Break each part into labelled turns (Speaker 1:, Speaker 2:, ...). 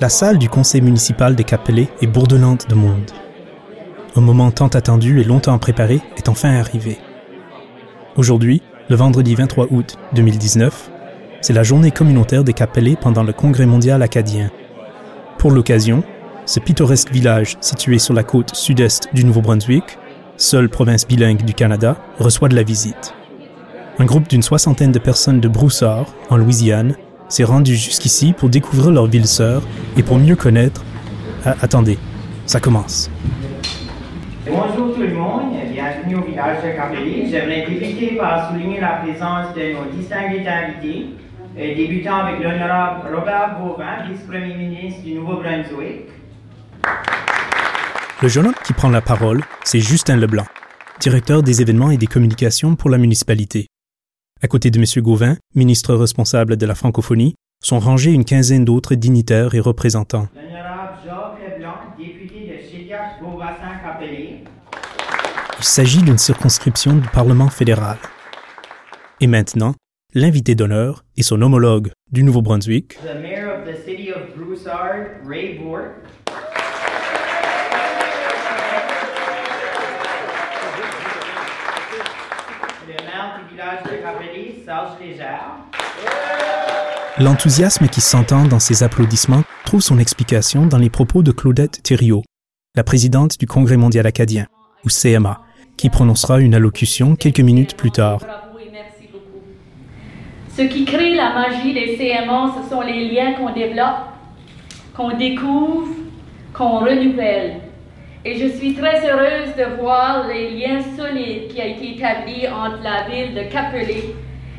Speaker 1: La salle du conseil municipal des Capellets est bourdonnante de monde. Un moment tant attendu et longtemps préparé est enfin arrivé. Aujourd'hui, le vendredi 23 août 2019, c'est la journée communautaire des Capellets pendant le Congrès mondial acadien. Pour l'occasion, ce pittoresque village situé sur la côte sud-est du Nouveau-Brunswick, seule province bilingue du Canada, reçoit de la visite. Un groupe d'une soixantaine de personnes de Broussard, en Louisiane, s'est rendu jusqu'ici pour découvrir leur ville sœur et pour mieux connaître... Ah, attendez, ça commence.
Speaker 2: Bonjour tout le monde, bienvenue au village de Capelli. J'aimerais débuter par souligner la présence de nos distingués invités, débutant avec l'honorable Robert Gauvin, vice-premier ministre du Nouveau-Brunswick.
Speaker 1: Le jeune homme qui prend la parole, c'est Justin Leblanc, directeur des événements et des communications pour la municipalité. À côté de M. Gauvin, ministre responsable de la francophonie, sont rangés une quinzaine d'autres dignitaires et représentants. Il s'agit d'une circonscription du Parlement fédéral. Et maintenant, l'invité d'honneur est son homologue du Nouveau-Brunswick,
Speaker 2: The mayor of the city of Broussard, Ray Bourque. Le maire du village de Capelli, Serge Légère.
Speaker 1: L'enthousiasme qui s'entend dans ces applaudissements trouve son explication dans les propos de Claudette Thériault, la présidente du Congrès mondial acadien, ou CMA, qui prononcera une allocution quelques minutes plus tard.
Speaker 3: Bravo et merci beaucoup. Ce qui crée la magie des CMA, ce sont les liens qu'on développe, qu'on découvre, qu'on renouvelle. Et je suis très heureuse de voir les liens solides qui ont été établis entre la ville de Capelé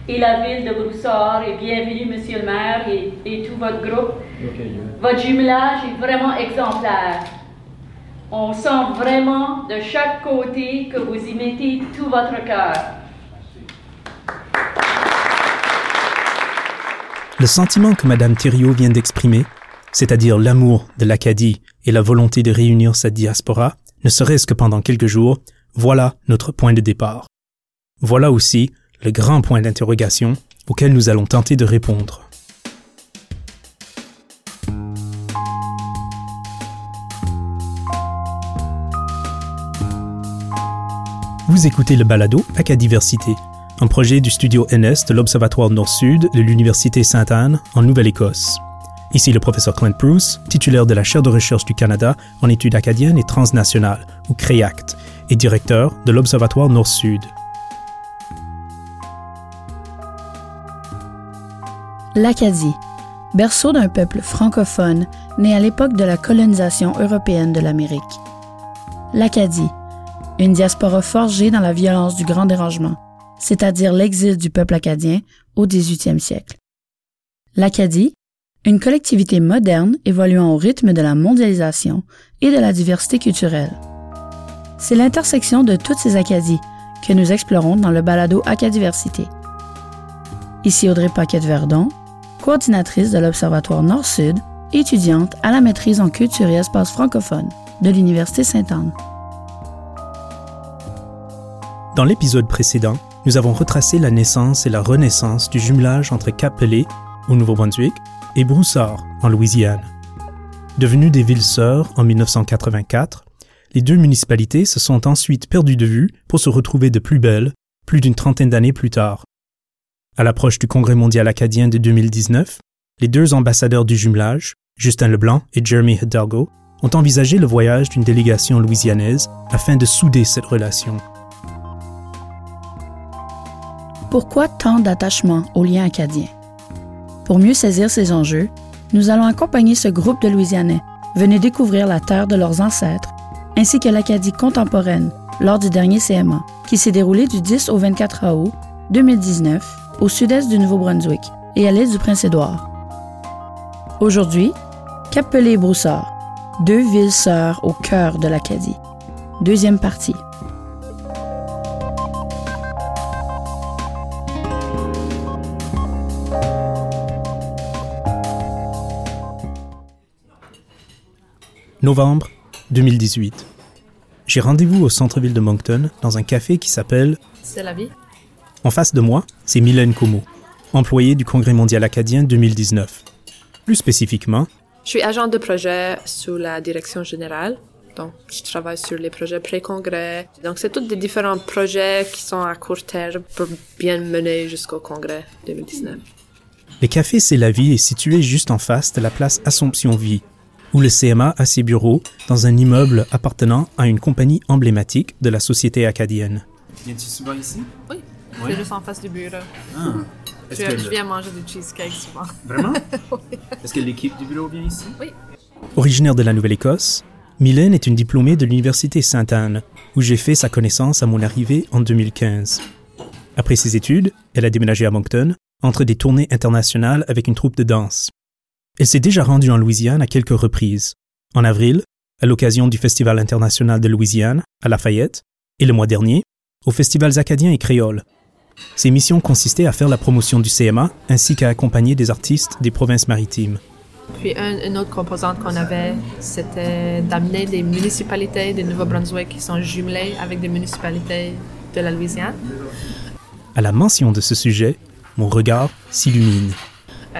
Speaker 3: et la ville de Broussard. Et bienvenue, monsieur le maire et, et tout votre groupe. Votre jumelage est vraiment exemplaire. On sent vraiment de chaque côté que vous y mettez tout votre cœur.
Speaker 1: Le sentiment que Mme Thériault vient d'exprimer, c'est-à-dire l'amour de l'Acadie et la volonté de réunir sa diaspora, ne serait-ce que pendant quelques jours, voilà notre point de départ. Voilà aussi le grand point d'interrogation auquel nous allons tenter de répondre. Vous écoutez le balado Acadiversité, un projet du studio NS de l'Observatoire Nord-Sud de l'Université Sainte-Anne en Nouvelle-Écosse. Ici le professeur Clint Bruce, titulaire de la chaire de recherche du Canada en études acadiennes et transnationales, ou CREACT, et directeur de l'Observatoire Nord-Sud.
Speaker 4: L'Acadie, berceau d'un peuple francophone né à l'époque de la colonisation européenne de l'Amérique. L'Acadie, une diaspora forgée dans la violence du Grand Dérangement, c'est-à-dire l'exil du peuple acadien au 18e siècle. L'Acadie, une collectivité moderne évoluant au rythme de la mondialisation et de la diversité culturelle. C'est l'intersection de toutes ces Acadies que nous explorons dans le balado Acadiversité. Ici Audrey Paquette-Verdon, coordinatrice de l'Observatoire Nord-Sud, étudiante à la maîtrise en culture et espace francophone de l'Université Sainte-Anne.
Speaker 1: Dans l'épisode précédent, nous avons retracé la naissance et la renaissance du jumelage entre Cap-Pelé, au Nouveau-Brunswick, et Broussard, en Louisiane. Devenues des villes sœurs en 1984, les deux municipalités se sont ensuite perdues de vue pour se retrouver de plus belle plus d'une trentaine d'années plus tard. À l'approche du Congrès mondial acadien de 2019, les deux ambassadeurs du jumelage, Justin Leblanc et Jeremy Hidalgo, ont envisagé le voyage d'une délégation louisianaise afin de souder cette relation.
Speaker 4: Pourquoi tant d'attachement aux liens acadiens? Pour mieux saisir ces enjeux, nous allons accompagner ce groupe de Louisianais venus découvrir la terre de leurs ancêtres, ainsi que l'Acadie contemporaine lors du dernier CMA, qui s'est déroulé du 10 au 24 août 2019 au sud-est du Nouveau-Brunswick et à l'île du Prince-Édouard. Aujourd'hui, Cap-Pelé et Broussard, deux villes sœurs au cœur de l'Acadie. Deuxième partie.
Speaker 1: Novembre 2018. J'ai rendez-vous au centre-ville de Moncton dans un café qui s'appelle
Speaker 5: C'est la vie.
Speaker 1: En face de moi, c'est Mylène Como, employée du Congrès mondial acadien 2019. Plus spécifiquement,
Speaker 5: Je suis agent de projet sous la direction générale. Donc, je travaille sur les projets pré-congrès. Donc, c'est tous des différents projets qui sont à court terme pour bien mener jusqu'au congrès 2019.
Speaker 1: les cafés C'est la vie est situé juste en face de la place Assomption Vie, où le CMA a ses bureaux dans un immeuble appartenant à une compagnie emblématique de la société acadienne.
Speaker 6: Viens-tu souvent ici?
Speaker 5: Oui,
Speaker 6: Oui.
Speaker 5: c'est juste en face du bureau.
Speaker 6: Ah.
Speaker 5: Je,
Speaker 6: Est-ce que
Speaker 5: je
Speaker 6: le-
Speaker 5: viens manger du cheesecake souvent.
Speaker 6: Vraiment? Est-ce que l'équipe du bureau vient ici?
Speaker 1: Originaire de la Nouvelle-Écosse, Mylène est une diplômée de l'Université Sainte-Anne, où j'ai fait sa connaissance à mon arrivée en 2015. Après ses études, elle a déménagé à Moncton, entre des tournées internationales avec une troupe de danse. Elle s'est déjà rendue en Louisiane à quelques reprises. En avril, à l'occasion du Festival international de Louisiane, à Lafayette, et le mois dernier, aux festivals acadiens et créoles. Ses missions consistaient à faire la promotion du CMA ainsi qu'à accompagner des artistes des provinces maritimes.
Speaker 5: Puis un- une autre composante qu'on avait, c'était d'amener des municipalités du Nouveau-Brunswick qui sont jumelées avec des municipalités de la Louisiane.
Speaker 1: À la mention de ce sujet, mon regard s'illumine.
Speaker 5: Euh,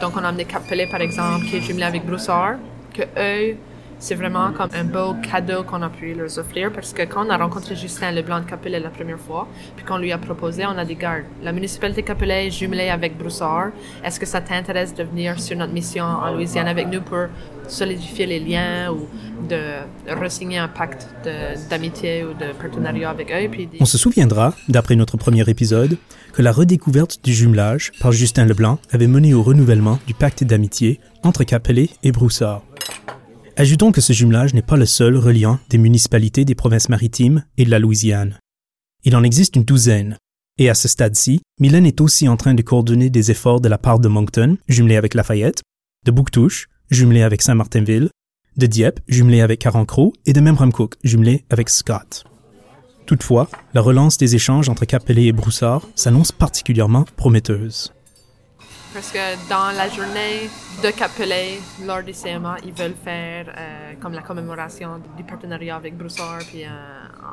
Speaker 5: donc, on a amené Cap-Pelé, par exemple, qui est jumelé avec Broussard, que eux, c'est vraiment comme un beau cadeau qu'on a pu leur offrir parce que quand on a rencontré Justin Leblanc de Cap-Pelé la première fois, puis qu'on lui a proposé, on a dit, garde, la municipalité de Cap-Pelé est jumelée avec Broussard. Est-ce que ça t'intéresse de venir sur notre mission en Louisiane avec nous pour solidifier les liens ou de re-signer un pacte d'amitié ou de partenariat avec eux?
Speaker 1: On se souviendra, d'après notre premier épisode, que la redécouverte du jumelage par Justin Leblanc avait mené au renouvellement du pacte d'amitié entre Capelé et Broussard. Ajoutons que ce jumelage n'est pas le seul reliant des municipalités des provinces maritimes et de la Louisiane. Il en existe une douzaine, et à ce stade-ci, Mylène est aussi en train de coordonner des efforts de la part de Moncton, jumelé avec Lafayette, de Bouctouche, jumelé avec Saint-Martinville, de Dieppe, jumelé avec Carencro, et de Memramcook, jumelé avec Scott. Toutefois, la relance des échanges entre Capelé et Broussard s'annonce particulièrement prometteuse.
Speaker 5: Parce que dans la journée de Capelé, lors du CMA, ils veulent faire euh, comme la commémoration du partenariat avec Broussard, puis euh,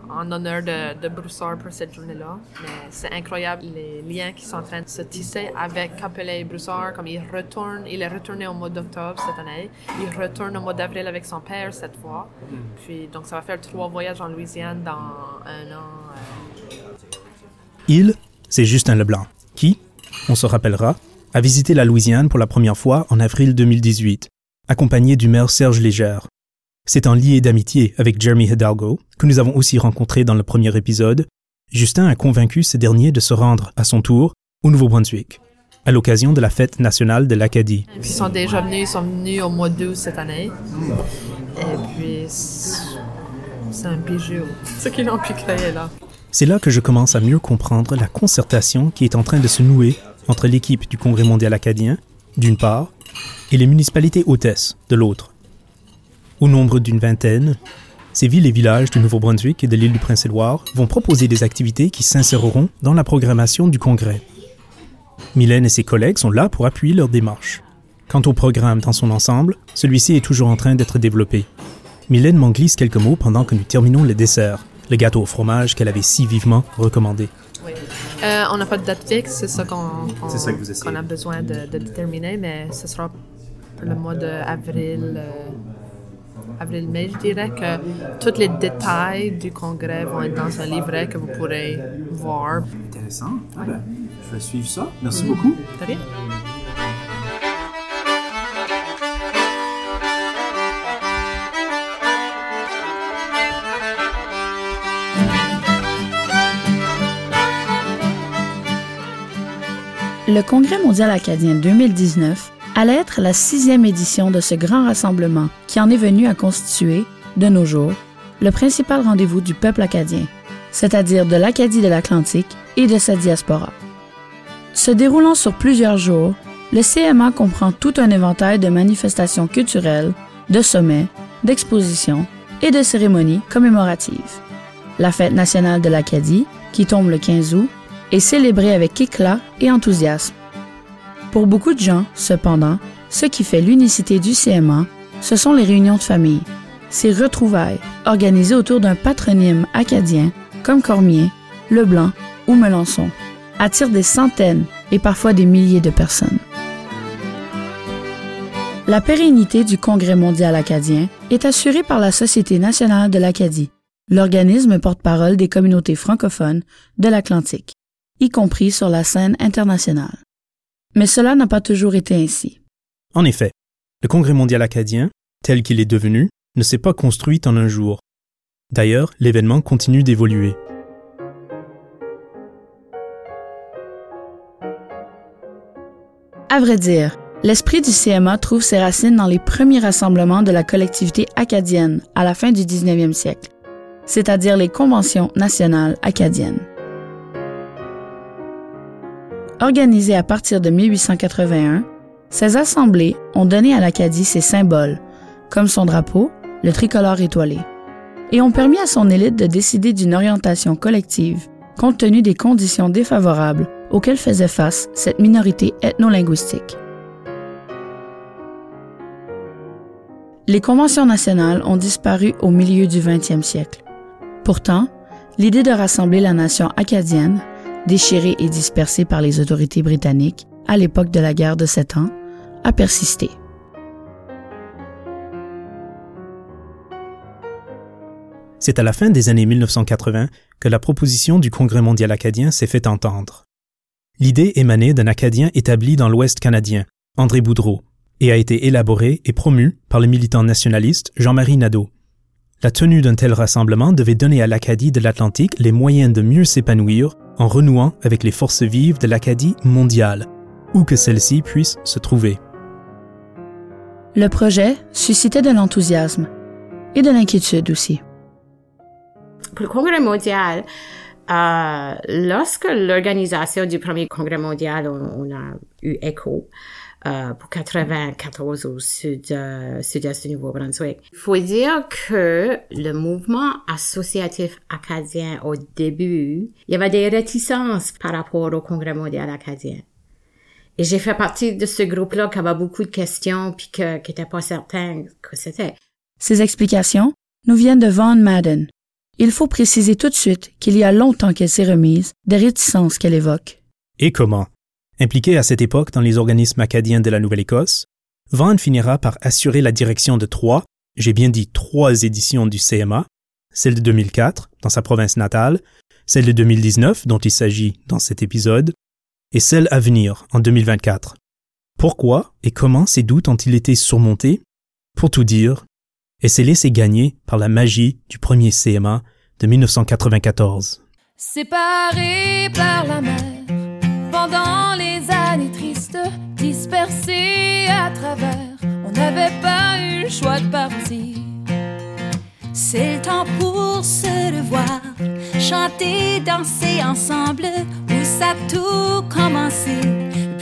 Speaker 5: en honneur de, de Broussard pour cette journée-là. Mais c'est incroyable les liens qui sont en train de se tisser avec Capelé et Broussard, comme il retourne, il est retourné au mois d'octobre cette année, il retourne au mois d'avril avec son père cette fois. Puis donc ça va faire trois voyages en Louisiane dans un an. euh,
Speaker 1: Il, c'est Justin Leblanc, qui, on se rappellera, a visité la Louisiane pour la première fois en avril 2018, accompagné du maire Serge Légère. S'étant lié d'amitié avec Jeremy Hidalgo, que nous avons aussi rencontré dans le premier épisode, Justin a convaincu ce dernier de se rendre, à son tour, au Nouveau-Brunswick, à l'occasion de la fête nationale de l'Acadie.
Speaker 5: Ils sont déjà venus, ils sont venus au mois d'août cette année. Et puis, c'est c'est un bijou. Ce qu'ils ont pu créer là.
Speaker 1: C'est là que je commence à mieux comprendre la concertation qui est en train de se nouer entre l'équipe du Congrès mondial acadien, d'une part, et les municipalités hôtesses, de l'autre. Au nombre d'une vingtaine, ces villes et villages du Nouveau-Brunswick et de l'île du Prince-Édouard vont proposer des activités qui s'inséreront dans la programmation du Congrès. Mylène et ses collègues sont là pour appuyer leur démarche. Quant au programme dans son ensemble, celui-ci est toujours en train d'être développé. Mylène m'en glisse quelques mots pendant que nous terminons le dessert, le gâteau au fromage qu'elle avait si vivement recommandé.
Speaker 5: Oui. Euh, on n'a pas de date fixe, c'est ça qu'on a besoin de, de déterminer, mais ce sera pour le mois d'avril. Euh, Avril-mai, je dirais que tous les détails du congrès vont être dans un livret que vous pourrez voir.
Speaker 6: Intéressant. Ah ben, je vais suivre ça. Merci beaucoup.
Speaker 5: T'as rien?
Speaker 4: Le Congrès mondial acadien 2019 allait être la sixième édition de ce grand rassemblement qui en est venu à constituer, de nos jours, le principal rendez-vous du peuple acadien, c'est-à-dire de l'Acadie de l'Atlantique et de sa diaspora. Se déroulant sur plusieurs jours, le CMA comprend tout un éventail de manifestations culturelles, de sommets, d'expositions et de cérémonies commémoratives. La fête nationale de l'Acadie, qui tombe le 15 août, est célébrée avec éclat et enthousiasme. Pour beaucoup de gens, cependant, ce qui fait l'unicité du CMA, ce sont les réunions de famille, ces retrouvailles organisées autour d'un patronyme acadien comme Cormier, Leblanc ou Melançon, attirent des centaines et parfois des milliers de personnes. La pérennité du Congrès mondial acadien est assurée par la Société nationale de l'Acadie, l'organisme porte-parole des communautés francophones de l'Atlantique, y compris sur la scène internationale. Mais cela n'a pas toujours été ainsi.
Speaker 1: En effet, le Congrès mondial acadien, tel qu'il est devenu, ne s'est pas construit en un jour. D'ailleurs, l'événement continue d'évoluer.
Speaker 4: À vrai dire, l'esprit du CMA trouve ses racines dans les premiers rassemblements de la collectivité acadienne à la fin du 19e siècle, c'est-à-dire les conventions nationales acadiennes. Organisées à partir de 1881, ces assemblées ont donné à l'Acadie ses symboles, comme son drapeau, le tricolore étoilé, et ont permis à son élite de décider d'une orientation collective compte tenu des conditions défavorables auxquelles faisait face cette minorité ethno-linguistique. Les conventions nationales ont disparu au milieu du 20e siècle. Pourtant, l'idée de rassembler la nation acadienne, déchirée et dispersée par les autorités britanniques à l'époque de la guerre de Sept Ans, a persisté.
Speaker 1: C'est à la fin des années 1980 que la proposition du Congrès mondial acadien s'est fait entendre. L'idée émanait d'un Acadien établi dans l'Ouest canadien, André Boudreau, et a été élaborée et promue par le militant nationaliste Jean-Marie Nadeau. La tenue d'un tel rassemblement devait donner à l'Acadie de l'Atlantique les moyens de mieux s'épanouir en renouant avec les forces vives de l'Acadie mondiale, où que celle-ci puisse se trouver.
Speaker 4: Le projet suscitait de l'enthousiasme et de l'inquiétude aussi.
Speaker 7: Pour le Congrès mondial, euh, lorsque l'organisation du premier Congrès mondial, on, on a eu écho euh, pour 94 au sud, euh, sud-est du Nouveau-Brunswick. Il faut dire que le mouvement associatif acadien au début, il y avait des réticences par rapport au Congrès mondial acadien. Et j'ai fait partie de ce groupe-là qui avait beaucoup de questions puis que, qui n'était pas certain que c'était.
Speaker 4: Ces explications nous viennent de Von Madden. Il faut préciser tout de suite qu'il y a longtemps qu'elle s'est remise des réticences qu'elle évoque.
Speaker 1: Et comment? Impliqué à cette époque dans les organismes acadiens de la Nouvelle-Écosse, Vaughan finira par assurer la direction de trois, j'ai bien dit trois éditions du CMA, celle de 2004 dans sa province natale, celle de 2019 dont il s'agit dans cet épisode, et celle à venir en 2024. Pourquoi et comment ces doutes ont-ils été surmontés? Pour tout dire, et s'est laissé gagner par la magie du premier CMA de 1994.
Speaker 8: Séparés par la mer, pendant les années tristes, dispersés à travers, on n'avait pas eu le choix de partir. C'est le temps pour se revoir, chanter, danser ensemble, où ça a tout commencé,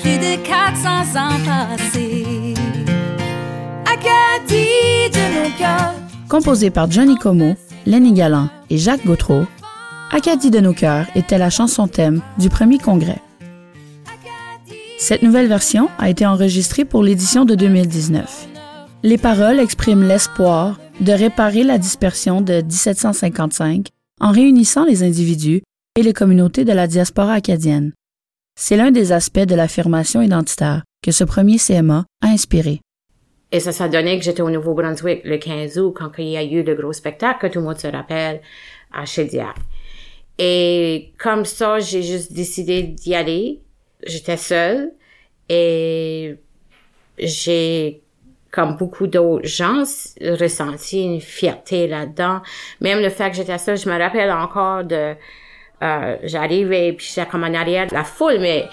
Speaker 8: plus de 400 ans passés. Acadie de nos cœurs.
Speaker 4: Composé par Johnny Como, Lenny Galland et Jacques Gautreau, Acadie de nos cœurs était la chanson thème du premier congrès. Cette nouvelle version a été enregistrée pour l'édition de 2019. Les paroles expriment l'espoir de réparer la dispersion de 1755 en réunissant les individus et les communautés de la diaspora acadienne. C'est l'un des aspects de l'affirmation identitaire que ce premier CMA a inspiré.
Speaker 7: Et ça s'est donné que j'étais au Nouveau-Brunswick le 15 août quand il y a eu le gros spectacle que tout le monde se rappelle à Chediac. Et comme ça, j'ai juste décidé d'y aller. J'étais seule et j'ai, comme beaucoup d'autres gens, ressenti une fierté là-dedans. Même le fait que j'étais seule, je me rappelle encore de, euh, j'arrivais puis j'étais comme en arrière de la foule, mais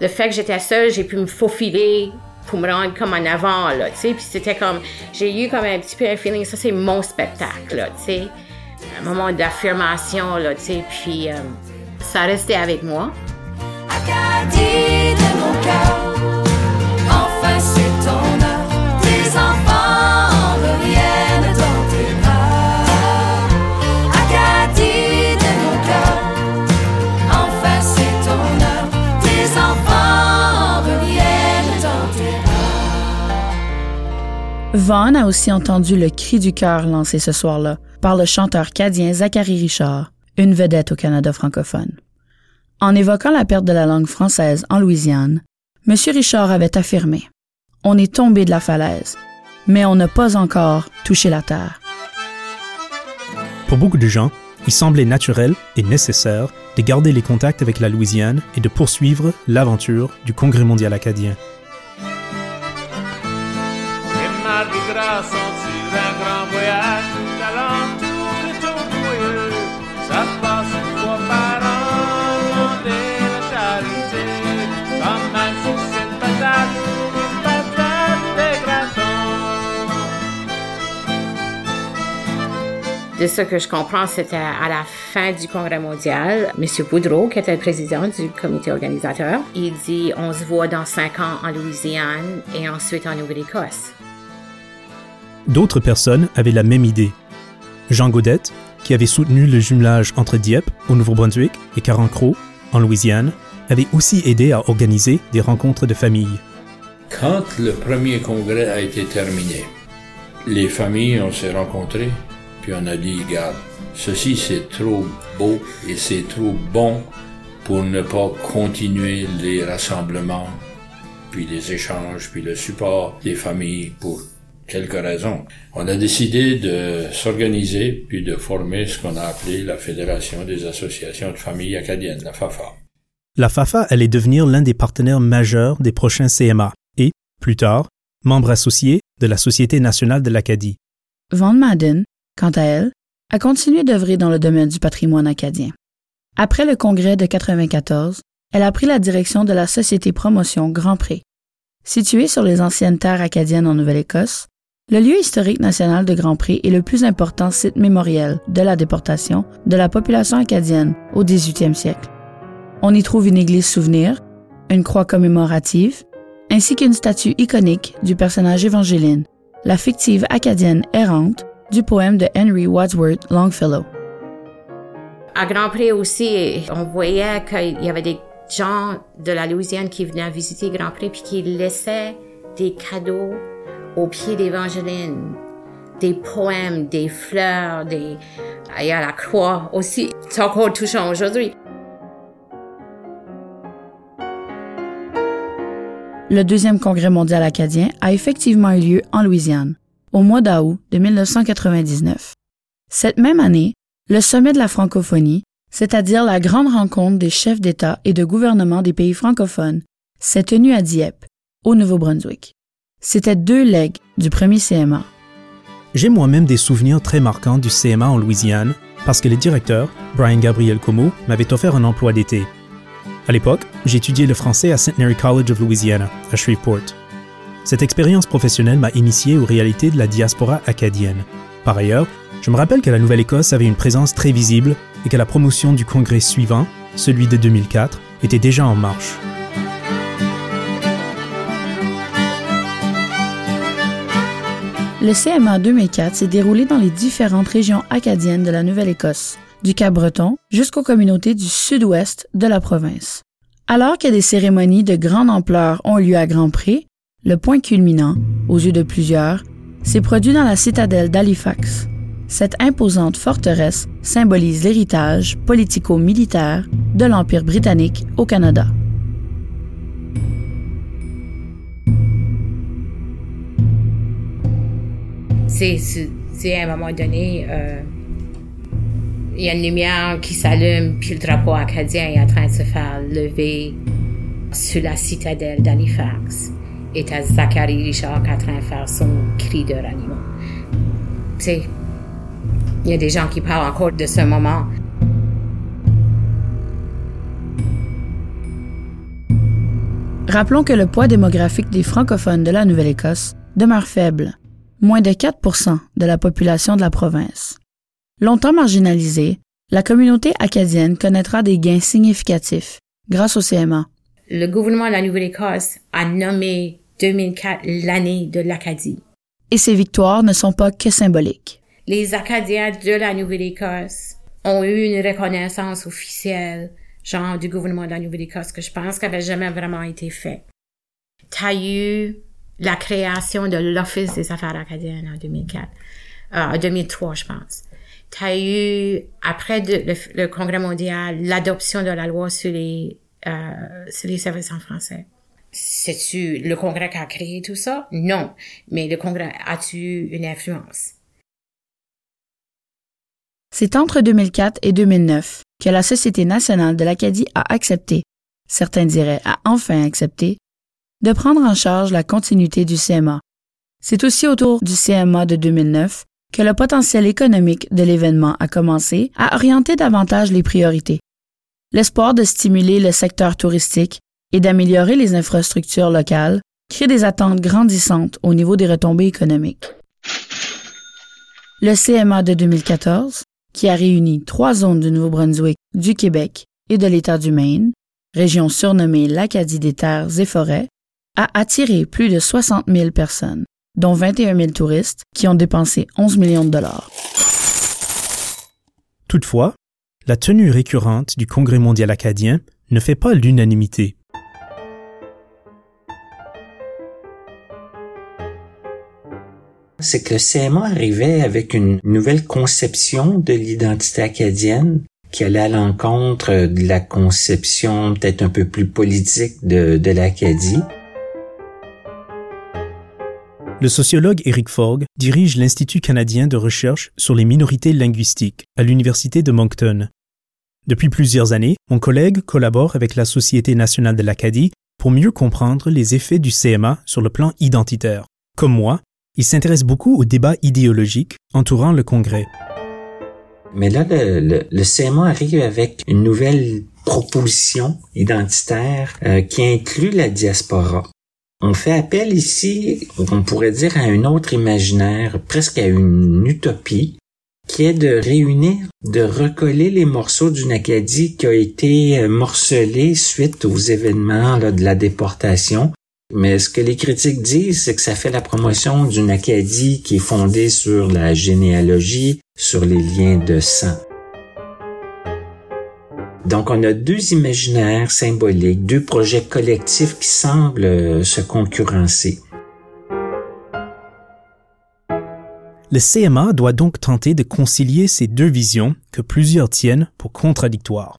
Speaker 7: le fait que j'étais seule, j'ai pu me faufiler pour me rendre comme en avant, là, tu sais, puis c'était comme, j'ai eu comme un petit peu un feeling, ça c'est mon spectacle, là, tu sais, un moment d'affirmation, là, tu sais, puis euh, ça restait avec moi.
Speaker 8: Acadie de mon cœur, enfin c'est ton heure. Tes enfants reviennent dans tes bras. Acadie de mon cœur, enfin c'est ton heure. Tes enfants reviennent dans tes
Speaker 4: Vaughn a aussi entendu le cri du cœur lancé ce soir-là par le chanteur cadien Zachary Richard, une vedette au Canada francophone. En évoquant la perte de la langue française en Louisiane, M. Richard avait affirmé On est tombé de la falaise, mais on n'a pas encore touché la terre.
Speaker 1: Pour beaucoup de gens, il semblait naturel et nécessaire de garder les contacts avec la Louisiane et de poursuivre l'aventure du Congrès mondial acadien.
Speaker 9: De
Speaker 7: ce que je comprends, c'était à la fin du Congrès mondial, M. Boudreau, qui était le président du comité organisateur, il dit on se voit dans cinq ans en Louisiane et ensuite en Nouvelle-Écosse.
Speaker 1: D'autres personnes avaient la même idée. Jean Gaudette, qui avait soutenu le jumelage entre Dieppe, au Nouveau-Brunswick, et Carencro, en Louisiane, avait aussi aidé à organiser des rencontres de famille.
Speaker 10: Quand le premier congrès a été terminé, les familles, on s'est rencontrées, puis on a dit, regarde, ceci c'est trop beau et c'est trop bon pour ne pas continuer les rassemblements, puis les échanges, puis le support des familles pour quelques raisons. On a décidé de s'organiser puis de former ce qu'on a appelé la Fédération des associations de familles acadiennes, la FAFA.
Speaker 1: La FAFA allait devenir l'un des partenaires majeurs des prochains CMA et, plus tard, membre associé de la Société nationale de l'Acadie.
Speaker 4: Van Madden, quant à elle, a continué d'œuvrer dans le domaine du patrimoine acadien. Après le congrès de 94, elle a pris la direction de la Société Promotion Grand Pré. Située sur les anciennes terres acadiennes en Nouvelle-Écosse, le lieu historique national de Grand Pré est le plus important site mémoriel de la déportation de la population acadienne au 18e siècle. On y trouve une église souvenir, une croix commémorative, ainsi qu'une statue iconique du personnage évangéline, la fictive acadienne errante du poème de Henry Wadsworth Longfellow.
Speaker 7: À Grand Pré aussi, on voyait qu'il y avait des gens de la Louisiane qui venaient visiter Grand Pré puis qui laissaient des cadeaux au pied d'Évangeline, des poèmes, des fleurs, des... Il y a la croix aussi. C'est encore touchant aujourd'hui.
Speaker 4: Le deuxième congrès mondial acadien a effectivement eu lieu en Louisiane, au mois d'août de 1999. Cette même année, le sommet de la francophonie, c'est-à-dire la grande rencontre des chefs d'État et de gouvernement des pays francophones, s'est tenue à Dieppe, au Nouveau-Brunswick. C'était deux legs du premier CMA.
Speaker 1: J'ai moi-même des souvenirs très marquants du CMA en Louisiane parce que le directeur, Brian Gabriel Como, m'avait offert un emploi d'été. À l'époque, j'étudiais le français à Centenary College of Louisiana, à Shreveport. Cette expérience professionnelle m'a initié aux réalités de la diaspora acadienne. Par ailleurs, je me rappelle que la Nouvelle-Écosse avait une présence très visible et que la promotion du congrès suivant, celui de 2004, était déjà en marche.
Speaker 4: Le CMA 2004 s'est déroulé dans les différentes régions acadiennes de la Nouvelle-Écosse, du Cap-Breton jusqu'aux communautés du sud-ouest de la province. Alors que des cérémonies de grande ampleur ont lieu à Grand Pré, le point culminant, aux yeux de plusieurs, s'est produit dans la citadelle d'Halifax. Cette imposante forteresse symbolise l'héritage politico-militaire de l'Empire britannique au Canada.
Speaker 7: C'est, à un moment donné, euh, il y a une lumière qui s'allume, puis le drapeau acadien est en train de se faire lever sur la citadelle d'Halifax. Et t'as Zachary Richard qui est en train de faire son cri de ralliement. Tu sais, il y a des gens qui parlent encore de ce moment.
Speaker 4: Rappelons que le poids démographique des francophones de la Nouvelle-Écosse demeure faible, moins de 4% de la population de la province. Longtemps marginalisée, la communauté acadienne connaîtra des gains significatifs grâce au CMA.
Speaker 7: Le gouvernement de la Nouvelle-Écosse a nommé 2004 l'année de l'Acadie.
Speaker 4: Et ces victoires ne sont pas que symboliques.
Speaker 7: Les Acadiens de la Nouvelle-Écosse ont eu une reconnaissance officielle, genre du gouvernement de la Nouvelle-Écosse, que je pense qu'avait jamais vraiment été fait. T'as eu la création de l'Office des affaires acadiennes en 2004, euh, en 2003, je pense. T'as eu, après de- le, le Congrès mondial, l'adoption de la loi sur les, euh, sur les services en français. C'est-tu le Congrès qui a créé tout ça? Non. Mais le Congrès a-tu une influence?
Speaker 4: C'est entre 2004 et 2009 que la Société nationale de l'Acadie a accepté, certains diraient a enfin accepté, de prendre en charge la continuité du CMA. C'est aussi autour du CMA de 2009 que le potentiel économique de l'événement a commencé à orienter davantage les priorités. L'espoir de stimuler le secteur touristique et d'améliorer les infrastructures locales crée des attentes grandissantes au niveau des retombées économiques. Le CMA de 2014, qui a réuni trois zones du Nouveau-Brunswick, du Québec et de l'État du Maine, région surnommée l'Acadie des terres et forêts, a attiré plus de 60 000 personnes, dont 21 000 touristes qui ont dépensé 11 millions de dollars.
Speaker 1: Toutefois, la tenue récurrente du Congrès mondial acadien ne fait pas l'unanimité.
Speaker 11: C'est que le CMA arrivait avec une nouvelle conception de l'identité acadienne qui allait à l'encontre de la conception peut-être un peu plus politique de, de l'Acadie.
Speaker 1: Le sociologue Eric Fogg dirige l'Institut canadien de recherche sur les minorités linguistiques à l'Université de Moncton. Depuis plusieurs années, mon collègue collabore avec la Société nationale de l'Acadie pour mieux comprendre les effets du CMA sur le plan identitaire. Comme moi, il s'intéresse beaucoup aux débats idéologiques entourant le Congrès.
Speaker 11: Mais là, le, le, arrive avec une nouvelle proposition identitaire euh, qui inclut la diaspora. On fait appel ici, on pourrait dire, à un autre imaginaire, presque à une utopie, qui est de réunir, de recoller les morceaux d'une Acadie qui a été euh, morcelée suite aux événements de la déportation mais ce que les critiques disent, c'est que ça fait la promotion d'une Acadie qui est fondée sur la généalogie, sur les liens de sang. Donc on a deux imaginaires symboliques, deux projets collectifs qui semblent euh, se concurrencer.
Speaker 1: Le CMA doit donc tenter de concilier ces deux visions que plusieurs tiennent pour contradictoires,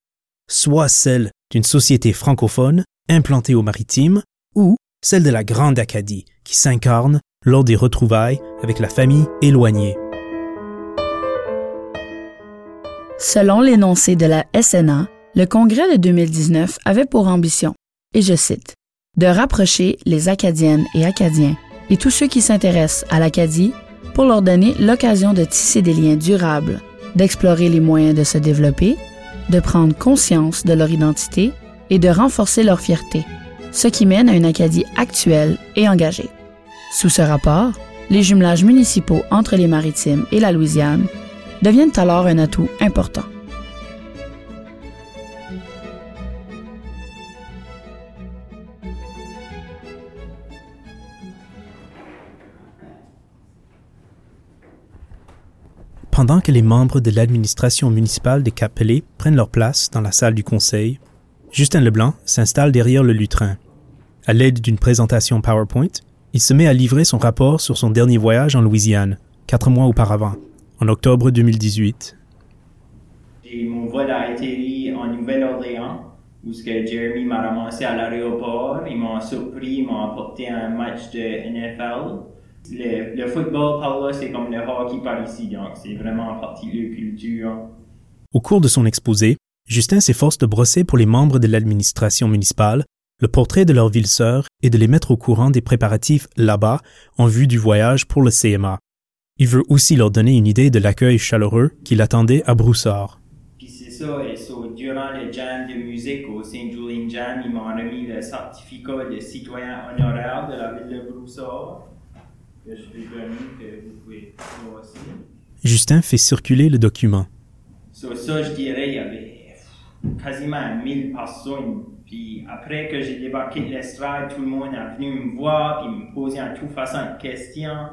Speaker 1: soit celle d'une société francophone implantée au maritime, ou celle de la Grande Acadie, qui s'incarne lors des retrouvailles avec la famille éloignée.
Speaker 4: Selon l'énoncé de la SNA, le congrès de 2019 avait pour ambition, et je cite, de rapprocher les Acadiennes et Acadiens et tous ceux qui s'intéressent à l'Acadie pour leur donner l'occasion de tisser des liens durables, d'explorer les moyens de se développer, de prendre conscience de leur identité et de renforcer leur fierté ce qui mène à une Acadie actuelle et engagée. Sous ce rapport, les jumelages municipaux entre les Maritimes et la Louisiane deviennent alors un atout important.
Speaker 1: Pendant que les membres de l'administration municipale des cap prennent leur place dans la salle du conseil, Justin Leblanc s'installe derrière le lutrin. À l'aide d'une présentation PowerPoint, il se met à livrer son rapport sur son dernier voyage en Louisiane, quatre mois auparavant, en octobre 2018.
Speaker 2: mon vol a atterri en Nouvelle-Orléans, où ce que Jeremy m'a ramassé à l'aéroport. Ils m'ont surpris, ils m'ont apporté un match de NFL. Le, football par là, c'est comme le hockey par ici, donc c'est vraiment partie de la culture.
Speaker 1: Au cours de son exposé, Justin s'efforce de brosser pour les membres de l'administration municipale le portrait de leur ville sœur et de les mettre au courant des préparatifs là-bas en vue du voyage pour le CMA. Il veut aussi leur donner une idée de l'accueil chaleureux qui l'attendait à Broussard.
Speaker 2: Puis c'est ça, et durant le jam de musique au Saint Julien Jam, ils m'ont remis le certificat de citoyen honoraire de la ville de Broussard, que je vais donner, que vous pouvez voir aussi.
Speaker 1: Justin fait circuler le document.
Speaker 2: So, ça, je dirais, il y avait quasiment 1000 personnes puis après que j'ai débarqué de l'estrade, tout le monde est venu me voir, puis me poser en toute façon de questions.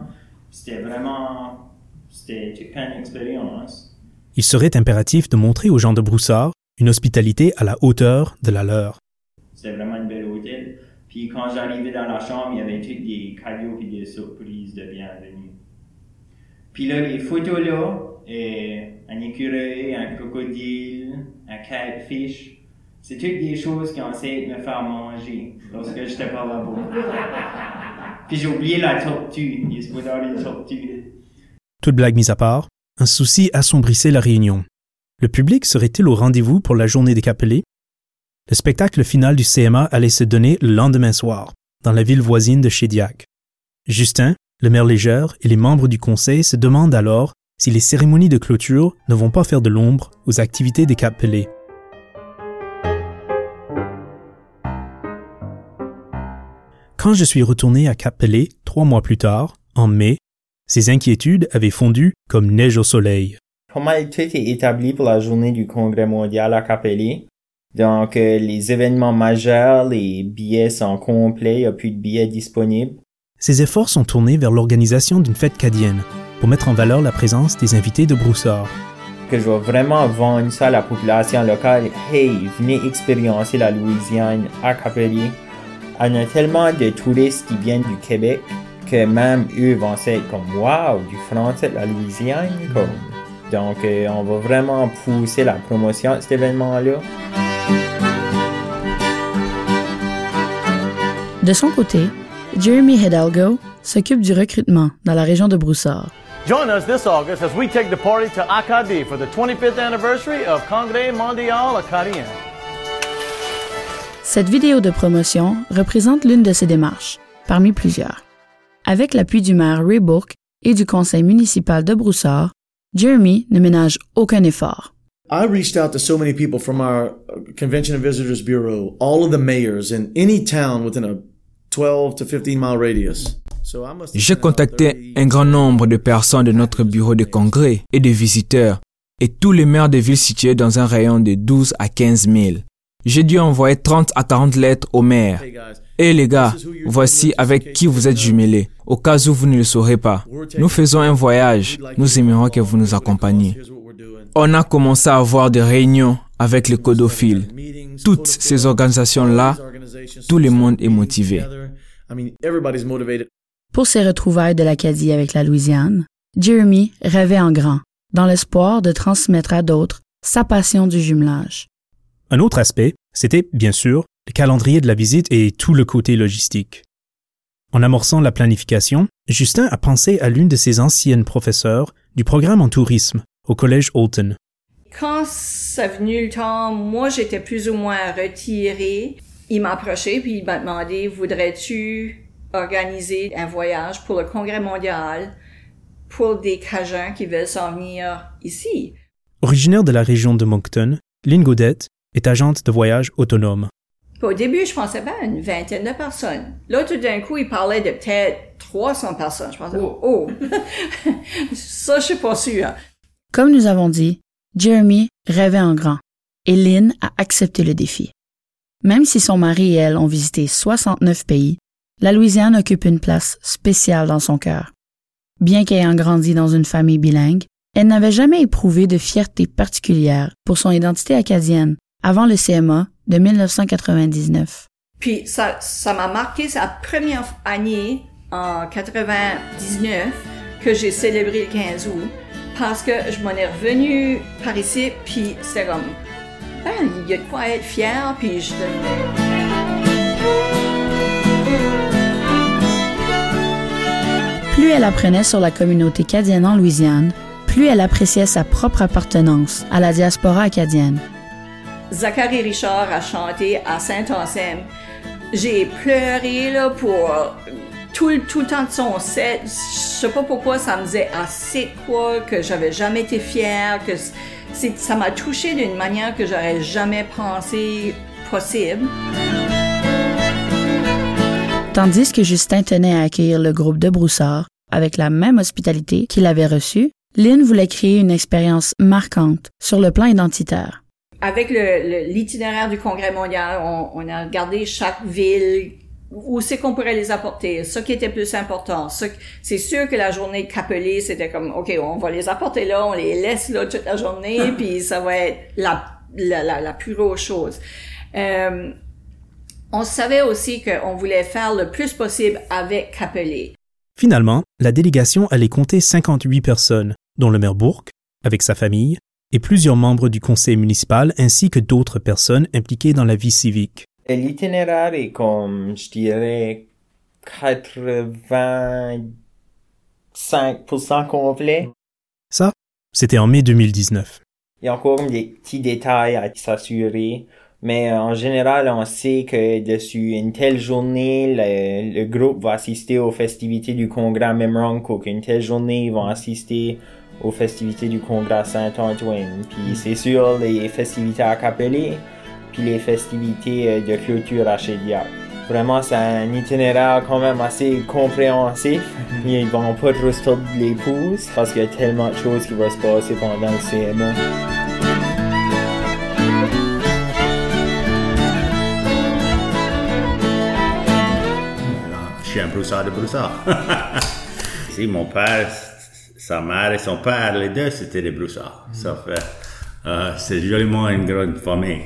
Speaker 2: C'était vraiment, c'était une expérience.
Speaker 1: Il serait impératif de montrer aux gens de Broussard une hospitalité à la hauteur de la leur.
Speaker 2: C'était vraiment une belle hôtel. Puis quand j'arrivais dans la chambre, il y avait toutes des cadeaux et des surprises de bienvenue. Puis là, les photos là, et un écureuil, un crocodile, un catfish, C'est toutes des choses qui ont essayé de me faire manger lorsque j'étais pas là-bas. Puis j'ai oublié la tortue. Il est supposé avoir une tortue.
Speaker 1: Toute blague mise à part, un souci assombrissait la réunion. Le public serait-il au rendez-vous pour la journée des Capelés? Le spectacle final du CMA allait se donner le lendemain soir, dans la ville voisine de Chédiac. Justin, le maire légère et les membres du conseil se demandent alors si les cérémonies de clôture ne vont pas faire de l'ombre aux activités des Quand je suis retourné à Capelé trois mois plus tard, en mai, ces inquiétudes avaient fondu comme neige au soleil.
Speaker 2: Comment tout est établi pour la journée du Congrès mondial à Capelli? Donc, euh, les événements majeurs, les billets sont complets, il n'y a plus de billets disponibles.
Speaker 1: Ces efforts sont tournés vers l'organisation d'une fête cadienne pour mettre en valeur la présence des invités de Broussard.
Speaker 2: Que je vais vraiment vendre ça à la population locale. Hey, venez expérimenter la Louisiane à Capelli. On a tellement de touristes qui viennent du Québec que même eux vont être comme wow, du français de la Louisiane. Comme. Donc, euh, on va vraiment pousser la promotion de cet événement-là.
Speaker 4: De son côté, Jeremy Hidalgo s'occupe du recrutement dans la région de Broussard.
Speaker 9: Join us this August as we take the party to Acadie for the 25th anniversary of Congrès Mondial Acadien.
Speaker 4: Cette vidéo de promotion représente l'une de ces démarches, parmi plusieurs. Avec l'appui du maire Ray Bourque et du conseil municipal de Broussard, Jeremy ne ménage aucun effort.
Speaker 12: I reached out to so many people from our Convention and Visitors Bureau, all of the mayors in any town within a 12 to 15 mile radius. So I must have
Speaker 13: J'ai contacté
Speaker 12: 30
Speaker 13: un grand nombre de personnes de notre bureau de congrès et de visiteurs et tous les maires de villes situées dans un rayon de 12 à 15 000. J'ai dû envoyer 30 à 40 lettres aux maires.
Speaker 12: Hey guys,
Speaker 13: Et les gars, voici avec qui vous êtes jumelés, au cas où vous ne le saurez pas. Nous faisons un voyage, nous aimerions que vous nous accompagniez. On a commencé à avoir des réunions avec les codophiles. Toutes ces organisations-là, tout le monde est motivé.
Speaker 12: together. I mean, everybody's motivated.
Speaker 4: Pour ces retrouvailles de l'Acadie avec la Louisiane, Jeremy rêvait en grand, dans l'espoir de transmettre à d'autres sa passion du jumelage.
Speaker 1: Un autre aspect, c'était, bien sûr, le calendrier de la visite et tout le côté logistique. En amorçant la planification, Justin a pensé à l'une de ses anciennes professeurs du programme en tourisme au collège Holton.
Speaker 14: Quand ça venu le temps, moi j'étais plus ou moins retirée. Il m'a approché puis il m'a demandé voudrais-tu organiser un voyage pour le congrès mondial pour des Cajuns qui veulent s'en venir ici?
Speaker 1: Originaire de la région de Moncton, Lynn Gaudette est agente de voyage autonome.
Speaker 14: Au début, je pensais ben une vingtaine de personnes. Là, tout d'un coup, il parlait de peut-être 300 personnes. Je pensais oh, ça je suis pas sûre.
Speaker 4: Comme nous avons dit, Jeremy rêvait en grand et Lynn a accepté le défi. Même si son mari et elle ont visité 69 pays, la Louisiane occupe une place spéciale dans son cœur. Bien qu'ayant grandi dans une famille bilingue, elle n'avait jamais éprouvé de fierté particulière pour son identité acadienne avant le CMA de 1999.
Speaker 14: Puis ça, ça m'a marqué sa première année en 99 que j'ai célébré le 15 août parce que je m'en ai revenu par ici puis c'était comme ben, il y a de quoi être fier puis je
Speaker 4: Plus elle apprenait sur la communauté cadienne en Louisiane, plus elle appréciait sa propre appartenance à la diaspora acadienne.
Speaker 14: Zachary Richard a chanté à Saint-Anselme. J'ai pleuré là pour tout, tout le temps de son set. Je sais pas pourquoi ça me faisait assez quoi que j'avais jamais été fière, que ça m'a touché d'une manière que j'aurais jamais pensé possible.
Speaker 4: Tandis que Justin tenait à accueillir le groupe de Broussard avec la même hospitalité qu'il avait reçue, Lynn voulait créer une expérience marquante sur le plan identitaire.
Speaker 14: Avec le, le- l'itinéraire du Congrès mondial, on, on a regardé chaque ville, où c'est qu'on pourrait les apporter, ce qui était plus important. Ce- c'est sûr que la journée de Capelé, c'était comme, OK, on va les apporter là, on les laisse là toute la journée, puis ça va être la, la, la, la plus grosse chose. Euh, on savait aussi qu'on voulait faire le plus possible avec Capelé.
Speaker 1: Finalement, la délégation allait compter 58 personnes, dont le maire Bourque, avec sa famille, et plusieurs membres du conseil municipal ainsi que d'autres personnes impliquées dans la vie civique.
Speaker 2: L'itinéraire est comme, je dirais, 85% complet.
Speaker 1: Ça, c'était en mai 2019.
Speaker 2: Il y a encore des petits détails à s'assurer, mais euh, en général, on sait que dessus une telle journée, le, le groupe va assister aux festivités du congrès à Memroncook. Une telle journée, ils vont assister aux festivités du congrès Saint-Antoine. Puis c'est sûr, les festivités à Capelé, puis les festivités euh, de clôture à Chediac. Vraiment, c'est un itinéraire quand même assez compréhensif. Ils vont pas trop se les pouces parce qu'il y a tellement de choses qui vont se passer pendant le CMA.
Speaker 15: Je suis un broussard de broussard. si mon père, sa mère et son père, les deux, c'était des broussards. Ça fait, euh, c'est joliment une grande famille.